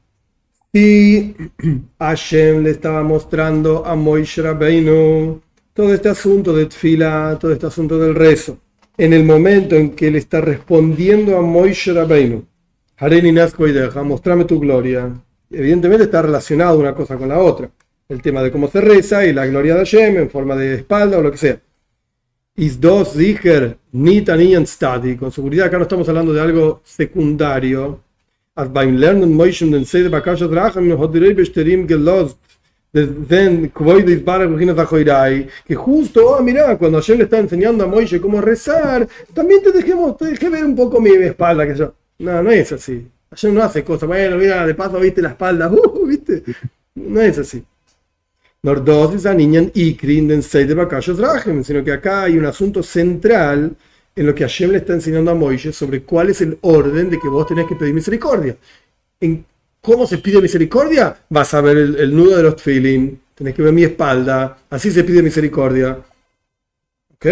Speaker 1: si Hashem le estaba mostrando a Moisés Rabbeinu todo este asunto de Tfila, todo este asunto del rezo, en el momento en que le está respondiendo a Moisés Rabbeinu, Hareni Nazco y deja, mostrame tu gloria. Evidentemente está relacionado una cosa con la otra. El tema de cómo se reza y la gloria de Hashem en forma de espalda o lo que sea. Is dos sicher nicht an ihren Stadi. Con seguridad acá no estamos hablando de algo secundario. Beim Lernen. Que justo, ah, mirá, cuando Hashem le está enseñando a Moishe cómo rezar, también te dejemos, te dejé ver un poco mi espalda, que yo. No, no es así. Hashem no hace cosas. Bueno, mira, de paso viste la espalda. Uh, viste. No es así. Sino que acá hay un asunto central en lo que Hashem le está enseñando a Moisés sobre cuál es el orden de que vos tenés que pedir misericordia. En cómo se pide misericordia, vas a ver el, el nudo de los tefilin, tenés que ver mi espalda, así se pide misericordia. ¿Ok?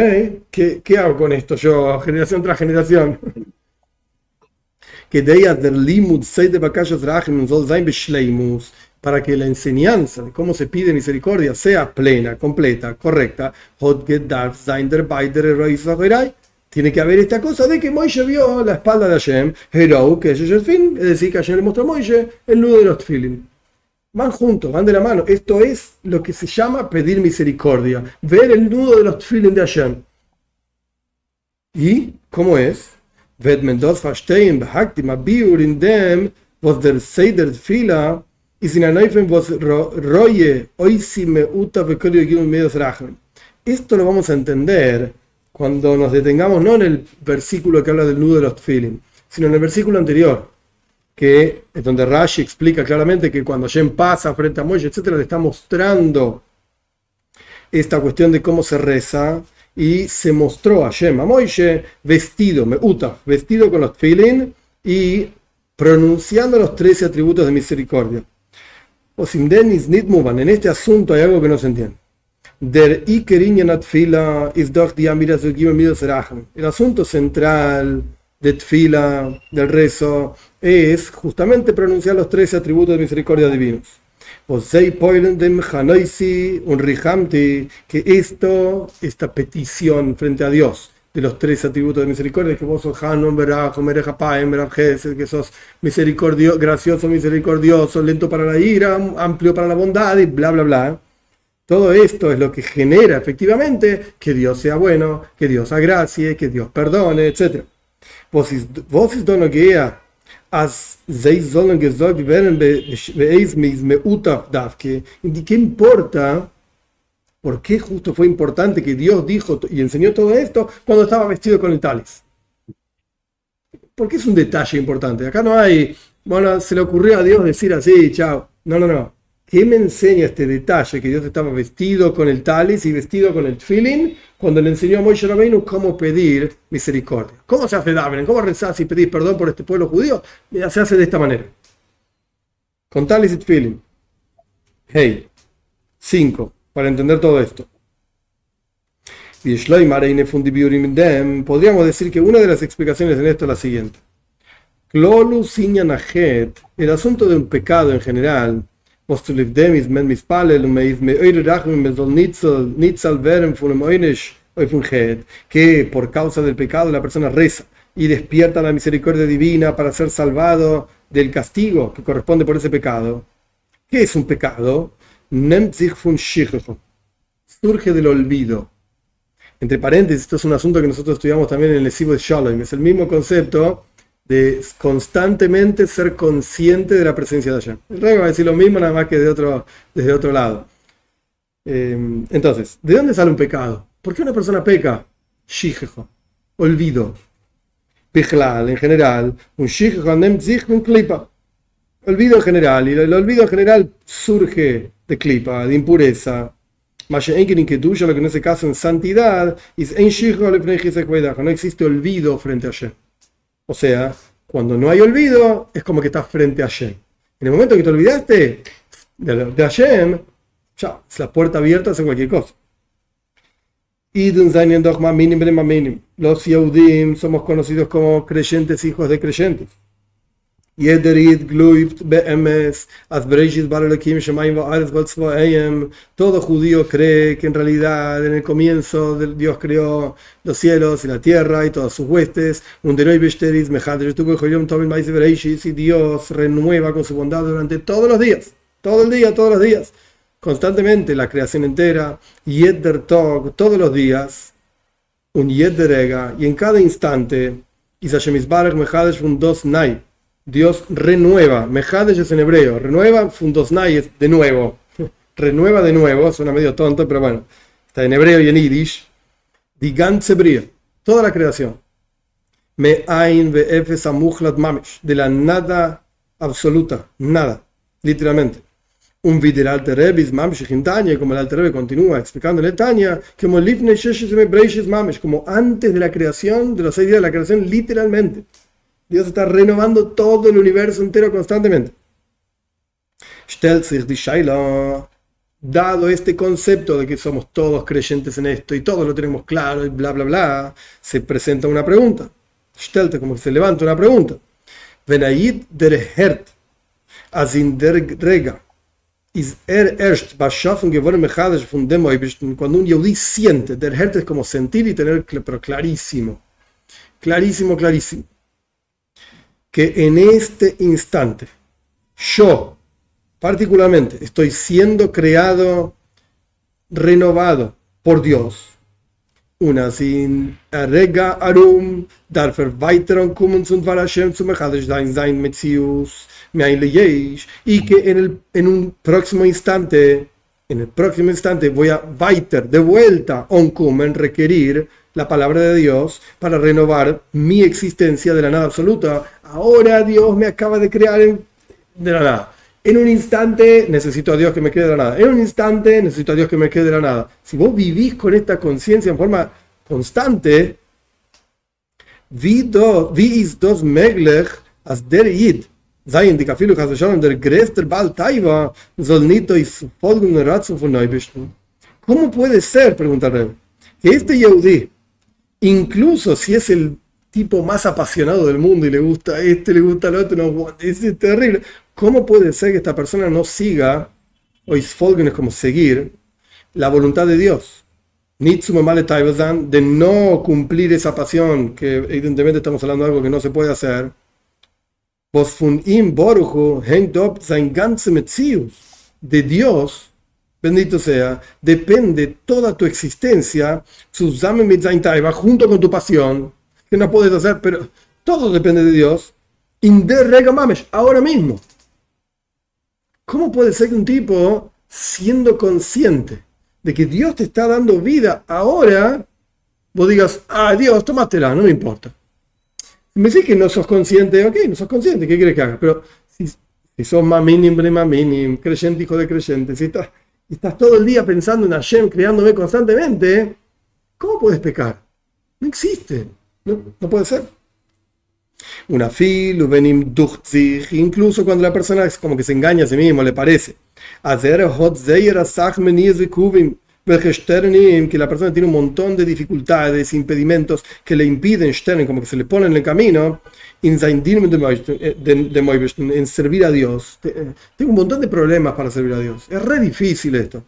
Speaker 1: ¿Qué, qué hago con esto yo, generación tras generación? que de del limud de para que la enseñanza de cómo se pide misericordia sea plena, completa, correcta, tiene que haber esta cosa de que Moishe vio la espalda de Hashem, que es fin, es decir, que Hashem le mostró a Moishe el nudo de los tefilin. Van juntos, van de la mano. Esto es lo que se llama pedir misericordia, ver el nudo de los tefilin de Hashem. ¿Y cómo es? Wird man das verstehen, behaktim abiur in dem, was der Seder Tfila ist in einem was roye, oisi me uta medios. Esto lo vamos a entender cuando nos detengamos no en el versículo que habla del nudo de los tefilin, sino en el versículo anterior, que es donde Rashi explica claramente que cuando Shem pasa frente a Moisés, etc., le está mostrando esta cuestión de cómo se reza y se mostró a Shem, a Moishe, vestido, me uta, vestido con los tefilin y pronunciando los 13 atributos de misericordia. O sin denis nitmuban, en este asunto hay algo que no se entiende. Der is doch El asunto central de Tfila, del rezo, es justamente pronunciar los 13 atributos de misericordia divinos que esto, esta petición frente a Dios los tres atributos de misericordia, que vos sos Hanon, que sos misericordio, gracioso, misericordioso, lento para la ira, amplio para la bondad y bla, bla, bla. Todo esto es lo que genera efectivamente que Dios sea bueno, que Dios agracie, que Dios perdone, etc. Vos, utaf davke y qué importa por qué justo fue importante que Dios dijo y enseñó todo esto cuando estaba vestido con el talis porque es un detalle importante acá no hay bueno se le ocurrió a Dios decir así chao no no no ¿Qué me enseña este detalle? Que Dios estaba vestido con el talis y vestido con el tfilin cuando le enseñó a Moisés Rabbeinu cómo pedir misericordia. ¿Cómo se hace Daven? ¿Cómo rezar y pedir perdón por este pueblo judío? Se hace de esta manera. Con talis y tfilin. Hey. 5. Para entender todo esto. Podríamos decir que una de las explicaciones en esto es la siguiente. El asunto de un pecado en general que por causa del pecado la persona reza y despierta la misericordia divina para ser salvado del castigo que corresponde por ese pecado. ¿Qué es un pecado? Surge del olvido. Entre paréntesis, esto es un asunto que nosotros estudiamos también en el Sibo de Shalom. Es el mismo concepto de constantemente ser consciente de la presencia de Hashem. El rey va a decir lo mismo, nada más que de otro, desde otro lado. Em, entonces, ¿de dónde sale un pecado? ¿Por qué una persona peca? Shijejo, olvido. Pijlal, en general, un shijejo un klipa. Olvido en general, y el olvido en general surge de klipa, de impureza. Lo que en ese caso en santidad, es no existe olvido frente a Hashem. O sea, cuando no hay olvido, es como que estás frente a Hashem. En el momento que te olvidaste de, Hashem, ya, es la puerta abierta a hacer cualquier cosa. Los Yehudim somos conocidos como creyentes hijos de creyentes. Todo judío cree que en realidad en el comienzo Dios creó los cielos y la tierra y todas sus huestes. Y Dios renueva con su bondad durante todos los días. Todo el día, todos los días. Constantemente la creación entera. Yedder Tog, todos los días. Un Yedder Ega. Y en cada instante. Isashemizbarech Mejadesh un dos Night Dios renueva, Mejadesh es en hebreo, renueva Fundosnay de nuevo, renueva de nuevo, suena medio tonto, pero bueno, está en hebreo y en yiddish, Digantzebria, toda la creación, Me Ain Mamish, de la nada absoluta, nada, literalmente. Un video Alte Rebbe Mamish Tanya, como el Alte Rebbe continúa explicando en Tanya, como Sheshes Mamish, como antes de la creación, de los seis días de la creación, literalmente. Dios está renovando todo el universo entero constantemente. Dado este concepto de que somos todos creyentes en esto y todos lo tenemos claro y bla bla bla, se presenta una pregunta. Stellte, como que se levanta una pregunta. der Hert, der Rega, is er erst beschaffen geworden mechadisch von dem cuando un yehudi siente, der Hert es como sentir y tener pero clarísimo clarísimo, clarísimo, que en este instante yo particularmente estoy siendo creado, renovado por Dios. Una sin Rega Arum, dafür weiteren kommen zum Varashem zum sein sein Metzius, y que en, el, en un próximo instante, en el próximo instante voy a weiter, de vuelta, onkumen, requerir la palabra de Dios para renovar mi existencia de la nada absoluta. Ahora Dios me acaba de crear de la nada. En un instante necesito a Dios que me quede de la nada. En un instante necesito a Dios que me quede de la nada. Si vos vivís con esta conciencia en forma constante, wie, do, wie ist das möglich, als der Jid, seien die Kafilu Chasashon, der größte Baal Taiva, soll nicht durch folgende Ratio von Neubischten? ¿Cómo puede ser, pregunta Reb, que este Yehudi, incluso si es el tipo más apasionado del mundo y le gusta a este, le gusta al otro, no, es terrible, ¿Cómo puede ser que esta persona no siga, o isfolgen es como seguir, la voluntad de Dios? de no cumplir esa pasión, que evidentemente estamos hablando de algo que no se puede hacer. De Dios, bendito sea, depende toda tu existencia, junto con tu pasión, que no puedes hacer, pero todo depende de Dios. ahora mismo. ¿Cómo puede ser que un tipo, siendo consciente de que Dios te está dando vida ahora, vos digas, ah, Dios, tómatela, no me importa? me decís que no sos consciente, ok, no sos consciente, ¿qué quieres que haga? Pero si, si sos más mínimo, creyente, hijo de creyente, si estás, estás todo el día pensando en Hashem, creándome constantemente, ¿cómo puedes pecar? No existe, no, puede ser. Una fil, incluso cuando la persona es como que se engaña a sí mismo, le parece. Que la persona tiene un montón de dificultades, impedimentos que le impiden, como que se le ponen en el camino, en servir a Dios. Tengo un montón de problemas para servir a Dios. Es re difícil esto.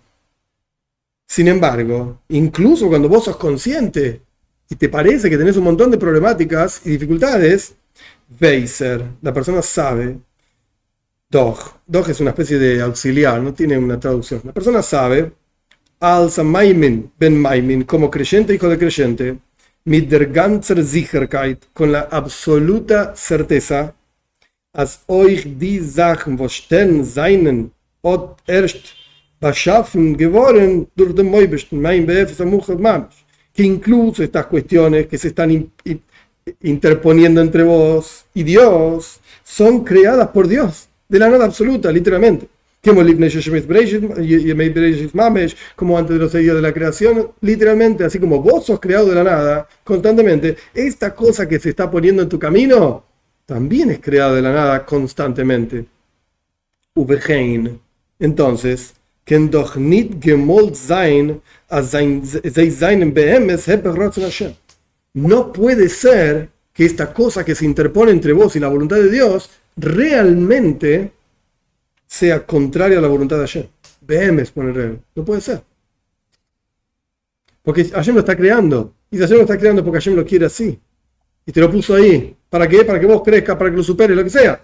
Speaker 1: Sin embargo, incluso cuando vos sos consciente y te parece que tenés un montón de problemáticas y dificultades, Weiser, la persona sabe, Dog, Dog es una especie de auxiliar, no tiene una traducción. La persona sabe, Alza Maimin, Ben Maimin, como creyente, hijo de creyente, mit der ganzer Sicherheit, con la absoluta certeza, als euch die Sachen, wo stehen seinen, od erst beschaffen geworden durch den Moibischen, mein Bef, que incluso estas cuestiones que se están interponiendo entre vos y Dios son creadas por Dios, de la nada absoluta, literalmente. Como antes de los días de la creación, literalmente, así como vos sos creado de la nada constantemente, esta cosa que se está poniendo en tu camino también es creada de la nada constantemente. Entonces, no puede ser que esta cosa que se interpone entre vos y la voluntad de Dios realmente sea contraria a la voluntad de Hashem. Behemes pone No puede ser. Porque Hashem lo está creando. Y Hashem lo está creando porque Hashem lo quiere así. Y te lo puso ahí. ¿Para qué? Para que vos crezcas, para que lo superes, lo que sea.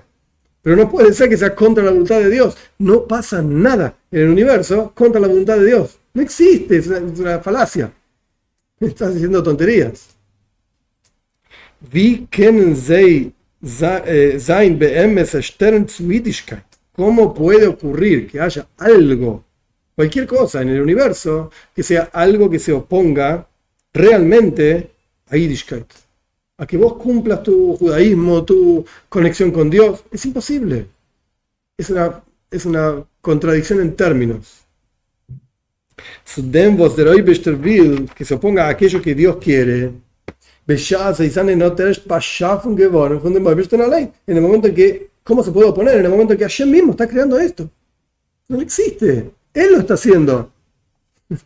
Speaker 1: Pero no puede ser que sea contra la voluntad de Dios. No pasa nada en el universo contra la voluntad de Dios. No existe, es una, falacia. Estás diciendo tonterías. Stern ¿Cómo puede ocurrir que haya algo, cualquier cosa en el universo, que sea algo que se oponga realmente a Yiddishkeit? A que vos cumplas tu judaísmo, tu conexión con Dios. Es imposible. Es una, es una contradicción en términos. que se oponga a aquello que Dios quiere, en el momento en que, ¿cómo se puede oponer? En el momento en que Hashem mismo está creando esto. No existe. Él lo está haciendo.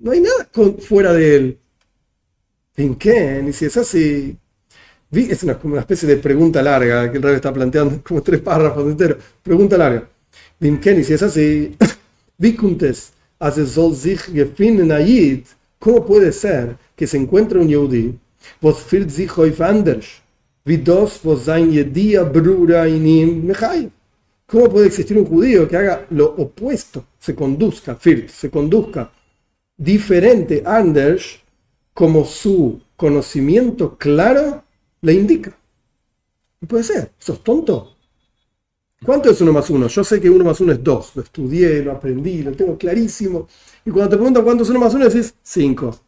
Speaker 1: No hay nada fuera de él. ¿En qué? Ni si es así. Es una, una especie de pregunta larga que el rey está planteando, como tres párrafos enteros. Pregunta larga. ¿En? Ni si es así. ¿Cómo puede ser que se encuentre un Yehudi was fühlt sich anders, wie das, was sein Yedia Brura in ihm Mechai. ¿Cómo puede existir un judío que haga lo opuesto, se conduzca, firt, se conduzca diferente, anders, como su conocimiento claro le indica? No puede ser, sos tonto. ¿Cuánto es uno más uno? Yo sé que uno más uno es dos. Lo estudié, lo aprendí, lo tengo clarísimo. Y cuando te preguntan cuánto es uno más uno, decís cinco.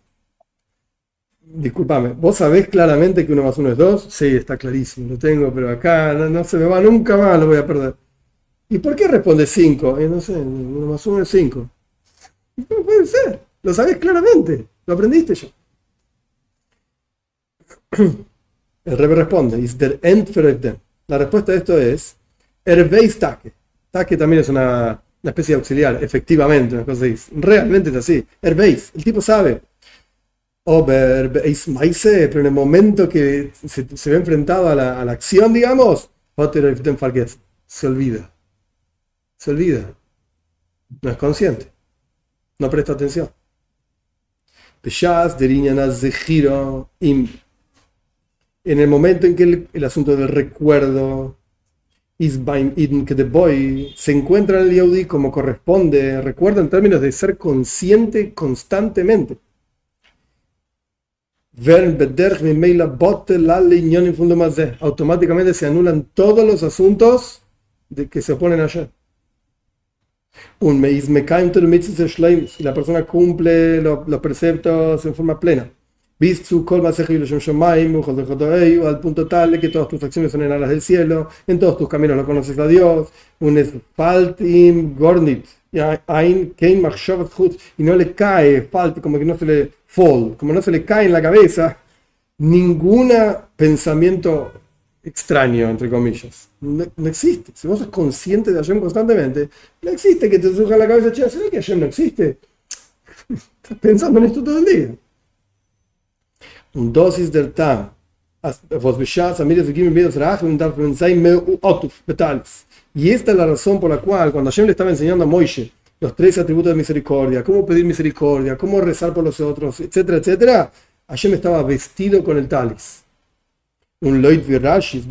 Speaker 1: Disculpame, ¿vos sabés claramente que uno más uno es dos? Sí, está clarísimo, lo tengo, pero acá no, se me va nunca más, lo voy a perder. ¿Y por qué responde cinco? Eh, no sé, uno más uno es cinco. No puede ser, lo sabés claramente, lo aprendiste ya. El rebe responde, is der La respuesta a esto es, Erbeis Take. Take también es una, especie de auxiliar, efectivamente, una cosa así. Realmente es así. Erbeis, el tipo sabe. Ober, pero en el momento que se, ve enfrentado a la, acción, digamos, se olvida. Se olvida. No es consciente. No presta atención. de giro en el momento en que el, asunto del recuerdo boy se encuentra en el Yehudi como corresponde, recuerda en términos de ser consciente constantemente. Automáticamente se anulan todos los asuntos de que se oponen ayer. Un y la persona cumple los preceptos en forma plena al punto tal de que todas tus acciones son en alas del cielo, en todos tus caminos lo conoces a Dios, un Faltim Gornit, y no le cae, falta, como que no se le fall, como no se le cae en la cabeza ningún pensamiento extraño, entre comillas. No, existe. Si vos sos consciente de Hashem constantemente, no existe que te surja la cabeza, che, ¿será que Hashem no existe? Estás pensando en esto todo el día dosis del tam. Y esta es la razón por la cual cuando Hashem le estaba enseñando a Moishe los tres atributos de misericordia, cómo pedir misericordia, cómo rezar por los otros, etcétera, etcétera, Hashem estaba vestido con el talis. Un loit virashis,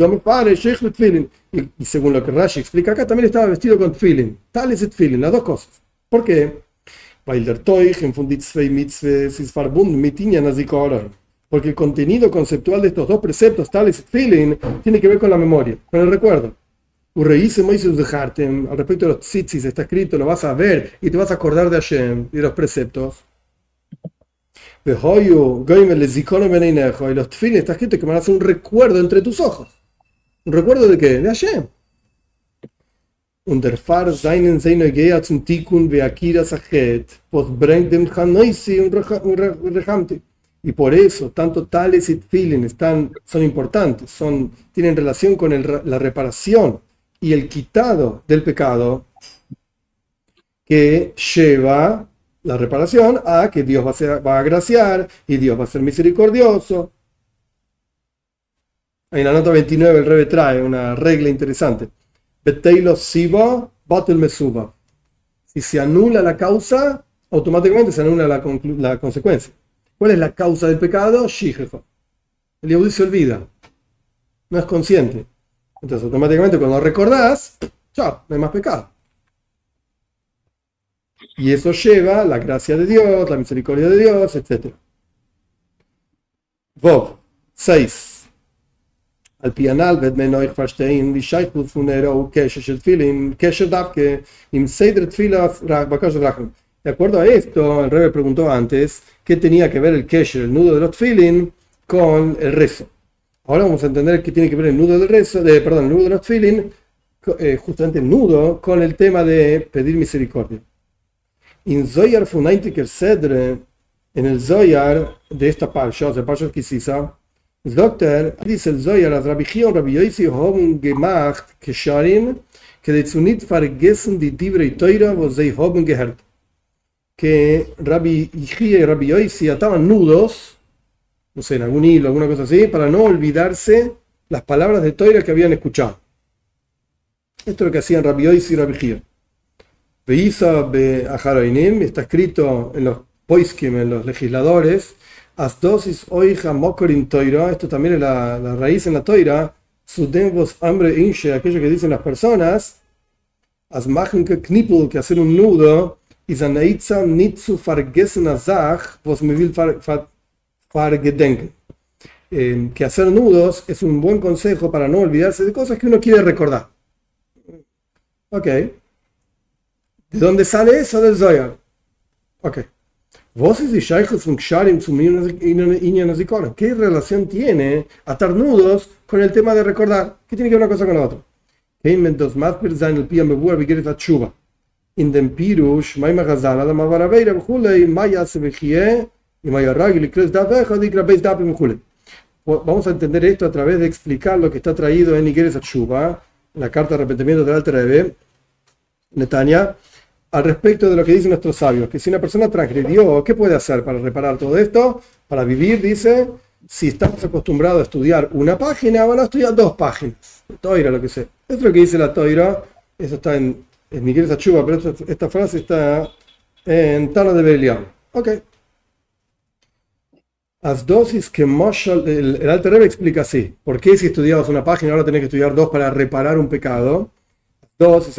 Speaker 1: y, según lo que Rashi explica acá, también estaba vestido con tfilin. Talis y tfilin, las dos cosas. ¿Por qué? Weil der Teuch im von die zwei Mitzvahs ist verbunden mit porque el contenido conceptual de estos dos preceptos, tales feeling, tiene que ver con la memoria, con el recuerdo. Al respecto de los tzitzis, está escrito, lo vas a ver y te vas a acordar de Hashem y de los preceptos. Y los tefilin está escrito que van a hacer un recuerdo entre tus ojos. ¿Un recuerdo de qué? De Hashem. Un. Y por eso, tanto tales y feeling están, son importantes, son, tienen relación con la reparación y el quitado del pecado que lleva la reparación a que Dios va a, ser, va a agraciar y Dios va a ser misericordioso. En la nota 29 el Rebe trae una regla interesante. siba, mesuba. Si se anula la causa, automáticamente se anula la, la consecuencia. ¿Cuál es la causa del pecado? Shijejo. El Yehudi se olvida. No es consciente. Entonces, automáticamente, cuando recordás, chao, no hay más pecado. Y eso lleva la gracia de Dios, la misericordia de Dios, etc. Vov 6. Al pianal wird man euch verstehen, die Scheichel von der Kesher shel Tfilin, Kesher Davke, im Seder Tfila, Bakash Rachman. De acuerdo a esto, el Rebe preguntó antes qué tenía que ver el kesher, el nudo de los feeling, con el rezo. Ahora vamos a entender qué tiene que ver el nudo del rezo, de, perdón, el nudo de los feeling, eh, justamente el nudo, con el tema de pedir misericordia. En Zoyar Funaintiker Sedre, en el Zoyar de esta parsha, o sea, Kisisa, Doctor, dice el Zoyar, als Rabbi Chion, Rabbi gemacht, Kesharin, que de zunit vergessen die Divrei Teura, wo sie haben gehört que Rabbi Ijía y Rabbi Yoisi ataban nudos, no sé, en algún hilo, alguna cosa así, para no olvidarse las palabras de Toira que habían escuchado. Esto es lo que hacían Rabbi Yoisi y Rabbi Ijía. Beisa be está escrito en los poiskim, en los legisladores, As dosis oija mokorin toira, esto también es la, raíz en la toira, sudevos hambre inche, aquello que dicen las personas, as machen que que hacer un nudo, y zanaitza nitzu fargesen azach, vos me will fargedenken. Eh, que hacer nudos es un buen consejo para no olvidarse de cosas que uno quiere recordar. Ok. ¿De dónde sale eso del Zoyar? Ok. Vos y ¿Qué relación tiene atar nudos con el tema de recordar? ¿Qué tiene que ver una cosa con la otra? In dem Pirush, Maima Bujule, Maya Sebejie, y Maya Ragil, Kres Daveja, Dikra Beis Dapim, Bujule vamos a entender esto a través de explicar lo que está traído en Nigueres Achuba, la carta de arrepentimiento del Alter Rebbe, Netanya, al respecto de lo que dicen nuestros sabios, que si una persona transgredió, ¿qué puede hacer para reparar todo esto? Para vivir, dice, si estamos acostumbrados a estudiar una página, van a estudiar dos páginas. Toira, lo que sé. Es lo que dice la Toira, eso está en, en Nigueres Achuba, pero esta, frase está en Tana de Belial. Ok. Las dosis que Moshal, el, el Alter Rebbe explica así. ¿Por qué si estudiabas una página ahora tenés que estudiar dos para reparar un pecado? Esto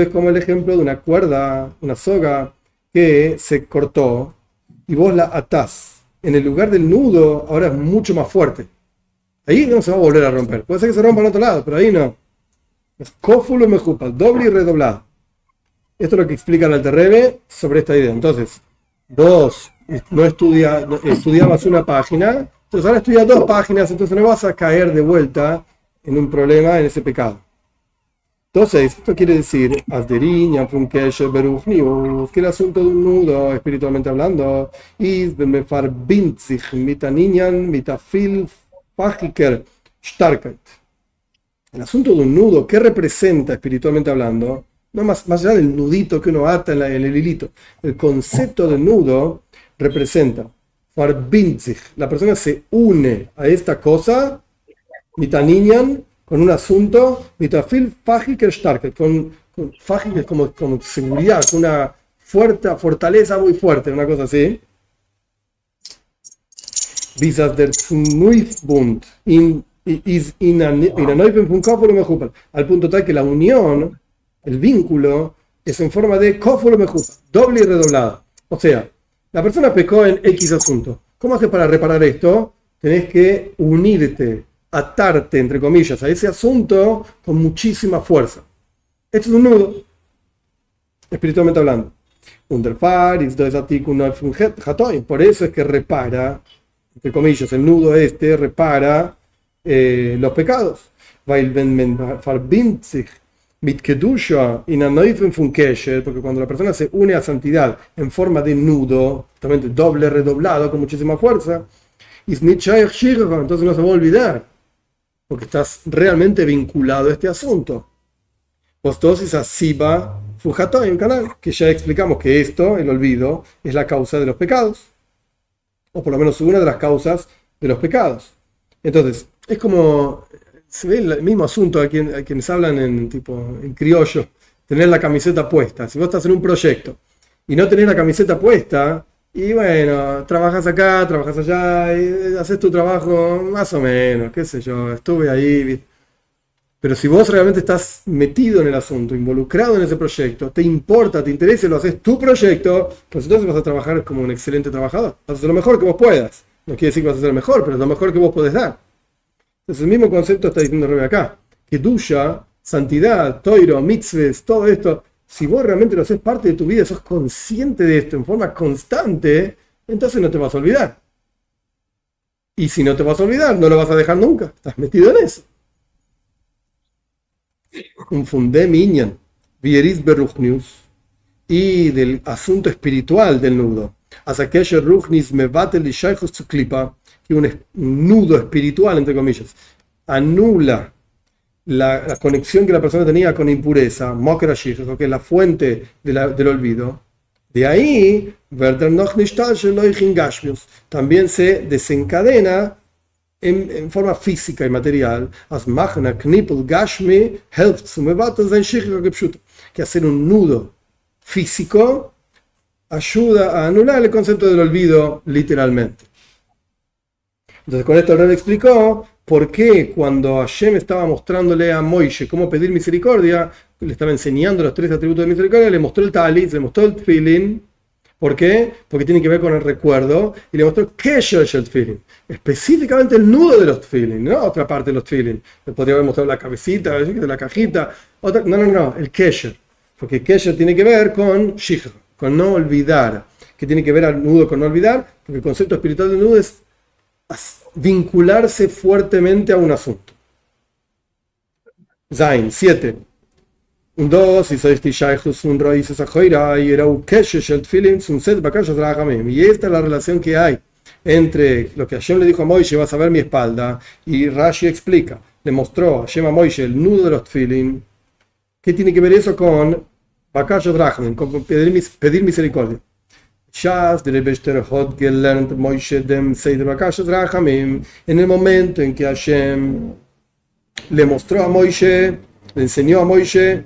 Speaker 1: es como el ejemplo de una cuerda, una soga que se cortó y vos la atás. En el lugar del nudo ahora es mucho más fuerte. Ahí no se va a volver a romper. Puede ser que se rompa en otro lado, pero ahí no. Es cófulo mejupa, doble y redoblado. Esto es lo que explica el Alterrebe sobre esta idea. Entonces, dos, no, estudia, estudiabas una página, entonces ahora estudias dos páginas, entonces no vas a caer de vuelta en un problema, en ese pecado. Entonces, esto quiere decir, que el asunto de un nudo, espiritualmente hablando, el asunto de un nudo, ¿qué representa espiritualmente hablando? no más, más allá del nudito que uno ata en, el hilito, el concepto de nudo representa la persona se une a esta cosa, mitaniñan, con un asunto, mitafil stark, con, con como, como seguridad, con una fuerte, fortaleza muy fuerte, una cosa así. Visas der Bund in, al punto tal que la unión el vínculo es en forma de kofolo doble y redoblado. O sea, la persona pecó en X asunto. ¿Cómo haces para reparar esto? Tenés que unirte, atarte, entre comillas, a ese asunto con muchísima fuerza. Esto es un nudo, espiritualmente hablando. Por eso es que repara, entre comillas, el nudo este repara eh, los pecados mitkedusha y porque cuando la persona se une a santidad en forma de nudo, justamente doble, redoblado, con muchísima fuerza, entonces no se va a olvidar, porque estás realmente vinculado a este asunto. Postosis a Siba Fujato en un canal, que ya explicamos que esto, el olvido, es la causa de los pecados, o por lo menos una de las causas de los pecados. Entonces, es como se ve el mismo asunto a, quienes hablan en, tipo, en criollo, tener la camiseta puesta. Si vos estás en un proyecto y no tenés la camiseta puesta, y bueno, trabajas acá, trabajas allá, y haces tu trabajo más o menos, qué sé yo, estuve ahí. Pero si vos realmente estás metido en el asunto, involucrado en ese proyecto, te importa, te interesa, lo haces tu proyecto, pues entonces vas a trabajar como un excelente trabajador. Vas a hacer lo mejor que vos puedas. No quiere decir que vas a hacer mejor, pero es lo mejor que vos podés dar. Entonces el mismo concepto está diciendo Rebe acá. Que duya, santidad, toiro, mitzvahs, todo esto, si vos realmente lo haces parte de tu vida, sos consciente de esto en forma constante, entonces no te vas a olvidar. Y si no te vas a olvidar, no lo vas a dejar nunca. Estás metido en eso. Miñan, vieris berruchnius, y del asunto espiritual del nudo. Hasta que ruchnis me bate y su clipa un nudo espiritual, entre comillas, anula la, conexión que la persona tenía con impureza, que es la fuente del olvido, de ahí, también se desencadena en, forma física y material, que hacer un nudo físico ayuda a anular el concepto del olvido literalmente. Entonces con esto rey explicó por qué cuando Hashem estaba mostrándole a Moishe cómo pedir misericordia, le estaba enseñando los tres atributos de misericordia, le mostró el talis, le mostró el feeling. ¿Por qué? Porque tiene que ver con el recuerdo y le mostró Kesher el feeling, específicamente el nudo de los feeling, no otra parte de los feeling. Le podría haber mostrado la cabecita, la cajita. No, no, no, el Kesher. Porque Kesher tiene que ver con Shikha, con no olvidar. que tiene que ver al nudo con no olvidar? Porque el concepto espiritual del nudo es vincularse fuertemente a un asunto. Zain, 7. Dos, raíz y esta es la relación que hay entre lo que Hashem le dijo a Moishe, vas a ver mi espalda, y Rashi explica, le mostró a Hashem a Moishe el nudo de los feeling. ¿Qué tiene que ver eso con con pedir, misericordia? En el momento en que Hashem le mostró a Moishe, le enseñó a Moishe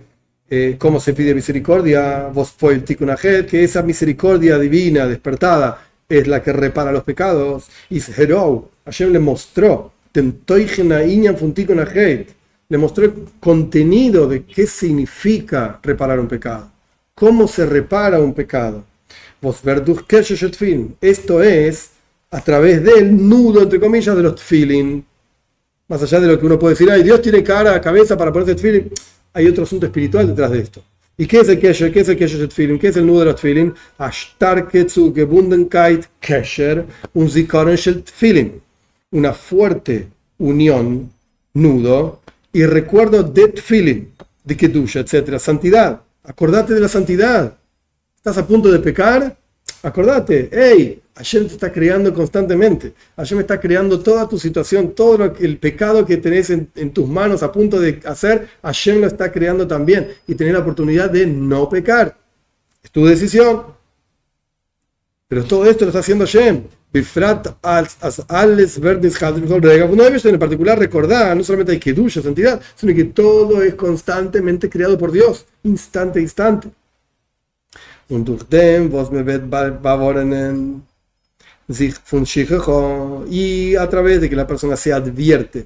Speaker 1: eh, cómo se pide misericordia, vos Tikkunajet, que esa misericordia divina despertada es la que repara los pecados. Y Herou, Hashem le mostró, le mostró el contenido de qué significa reparar un pecado, cómo se repara un pecado. Esto es a través del nudo, entre comillas, de los tfilin. Más allá de lo que uno puede decir, ay, Dios tiene cara, cabeza para ponerse tfilin. Hay otro asunto espiritual detrás de esto. ¿Y qué es el kesher? ¿Qué es el kesher tfilin? ¿Qué es el nudo de los tfilin? kesher, un zikaron tfilin. Una fuerte unión, nudo, y recuerdo de tfilin, de kedusha, etc. Santidad. Acordate de la santidad estás a punto de pecar, acordate, hey, Hashem te está creando constantemente. Hashem está creando toda tu situación, todo el pecado que tenés en, tustus manos a punto de hacer, Hashem lo está creando también y tener la oportunidad de no pecar. Es tu decisión. Pero todo esto lo está haciendo Hashem. En particular, recordar, no solamente hay que ducha, santidad, sino que todo es constantemente creado por Dios, instante a instante. Und durch dem, was mir wird bewahrnen, sich von Shichecho, y a través de que la persona se advierte,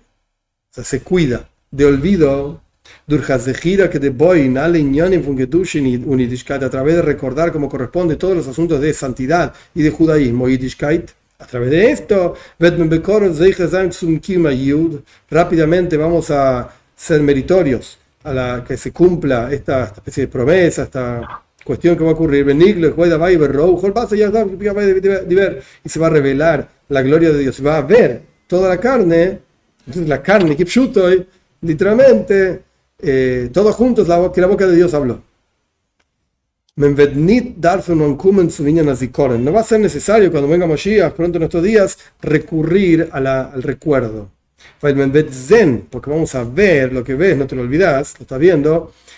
Speaker 1: o sea, se cuida de olvido, durch gira que de inyanim von Gedushin y Unidishkeit, a través de recordar como corresponde todos los asuntos de santidad y de judaísmo, Yiddishkeit, a través de esto, rápidamente vamos a ser meritorios a la que se cumpla esta, esta especie de promesa, esta cuestión que va a ocurrir, y se va a revelar la gloria de Dios, va a ver toda la carne, entonces la carne, literalmente, eh, todos juntos la, que la boca de Dios habló. No va a ser necesario cuando venga Mashiach, pronto en estos días, recurrir al recuerdo. Porque vamos a ver lo que ves, no te lo olvidas, lo estás viendo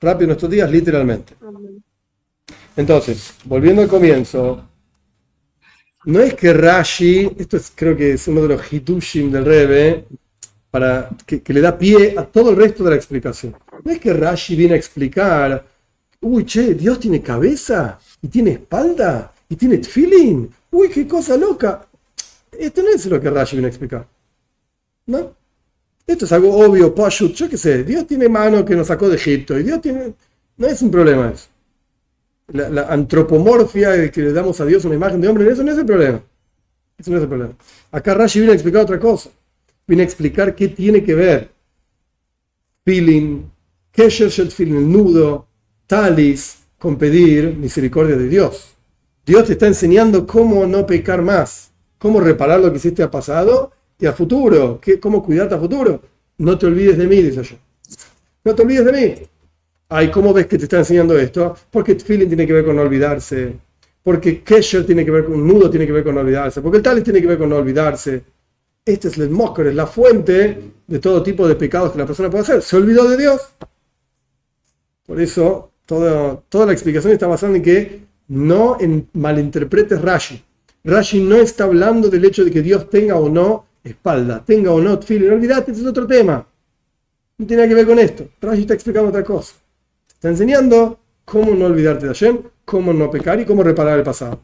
Speaker 1: rápido en estos días, literalmente. Entonces, volviendo al comienzo, no es que Rashi, esto es, creo que es uno de los hitushim del Rebe, para, que, le da pie a todo el resto de la explicación. No es que Rashi viene a explicar, uy, che, Dios tiene cabeza y tiene espalda y tiene feeling, uy, qué cosa loca. Esto no es lo que Rashi viene a explicar. ¿No? Esto es algo obvio, pashut, yo qué sé, Dios tiene mano que nos sacó de Egipto y Dios tiene... No es un problema eso. La, antropomorfia de que le damos a Dios una imagen de hombre, eso no es el problema. Eso no es el problema. Acá Rashi viene a explicar otra cosa. Viene a explicar qué tiene que ver feeling, kesher feeling, el nudo, talis, con pedir misericordia de Dios. Dios te está enseñando cómo no pecar más, cómo reparar lo que hiciste a pasado y a futuro. ¿Qué, ¿Cómo cuidarte a futuro? No te olvides de mí, dice yo. No te olvides de mí. Ay, ¿cómo ves que te está enseñando esto? Porque feeling tiene que ver con olvidarse. porque Kesher tiene que ver con un nudo, tiene que ver con olvidarse, porque el talis tiene que ver con olvidarse. Este es el moscor, es la fuente de todo tipo de pecados que la persona puede hacer. Se olvidó de Dios. Por eso, toda, toda la explicación está basada en que no malinterpretes Rashi. Rashi no está hablando del hecho de que Dios tenga o no espalda, tenga o no tefilin. Olvídate, ese es otro tema. No tiene nada que ver con esto. Rashi está explicando otra cosa. Está enseñando cómo no olvidarte de Hashem, cómo no pecar y cómo reparar el pasado.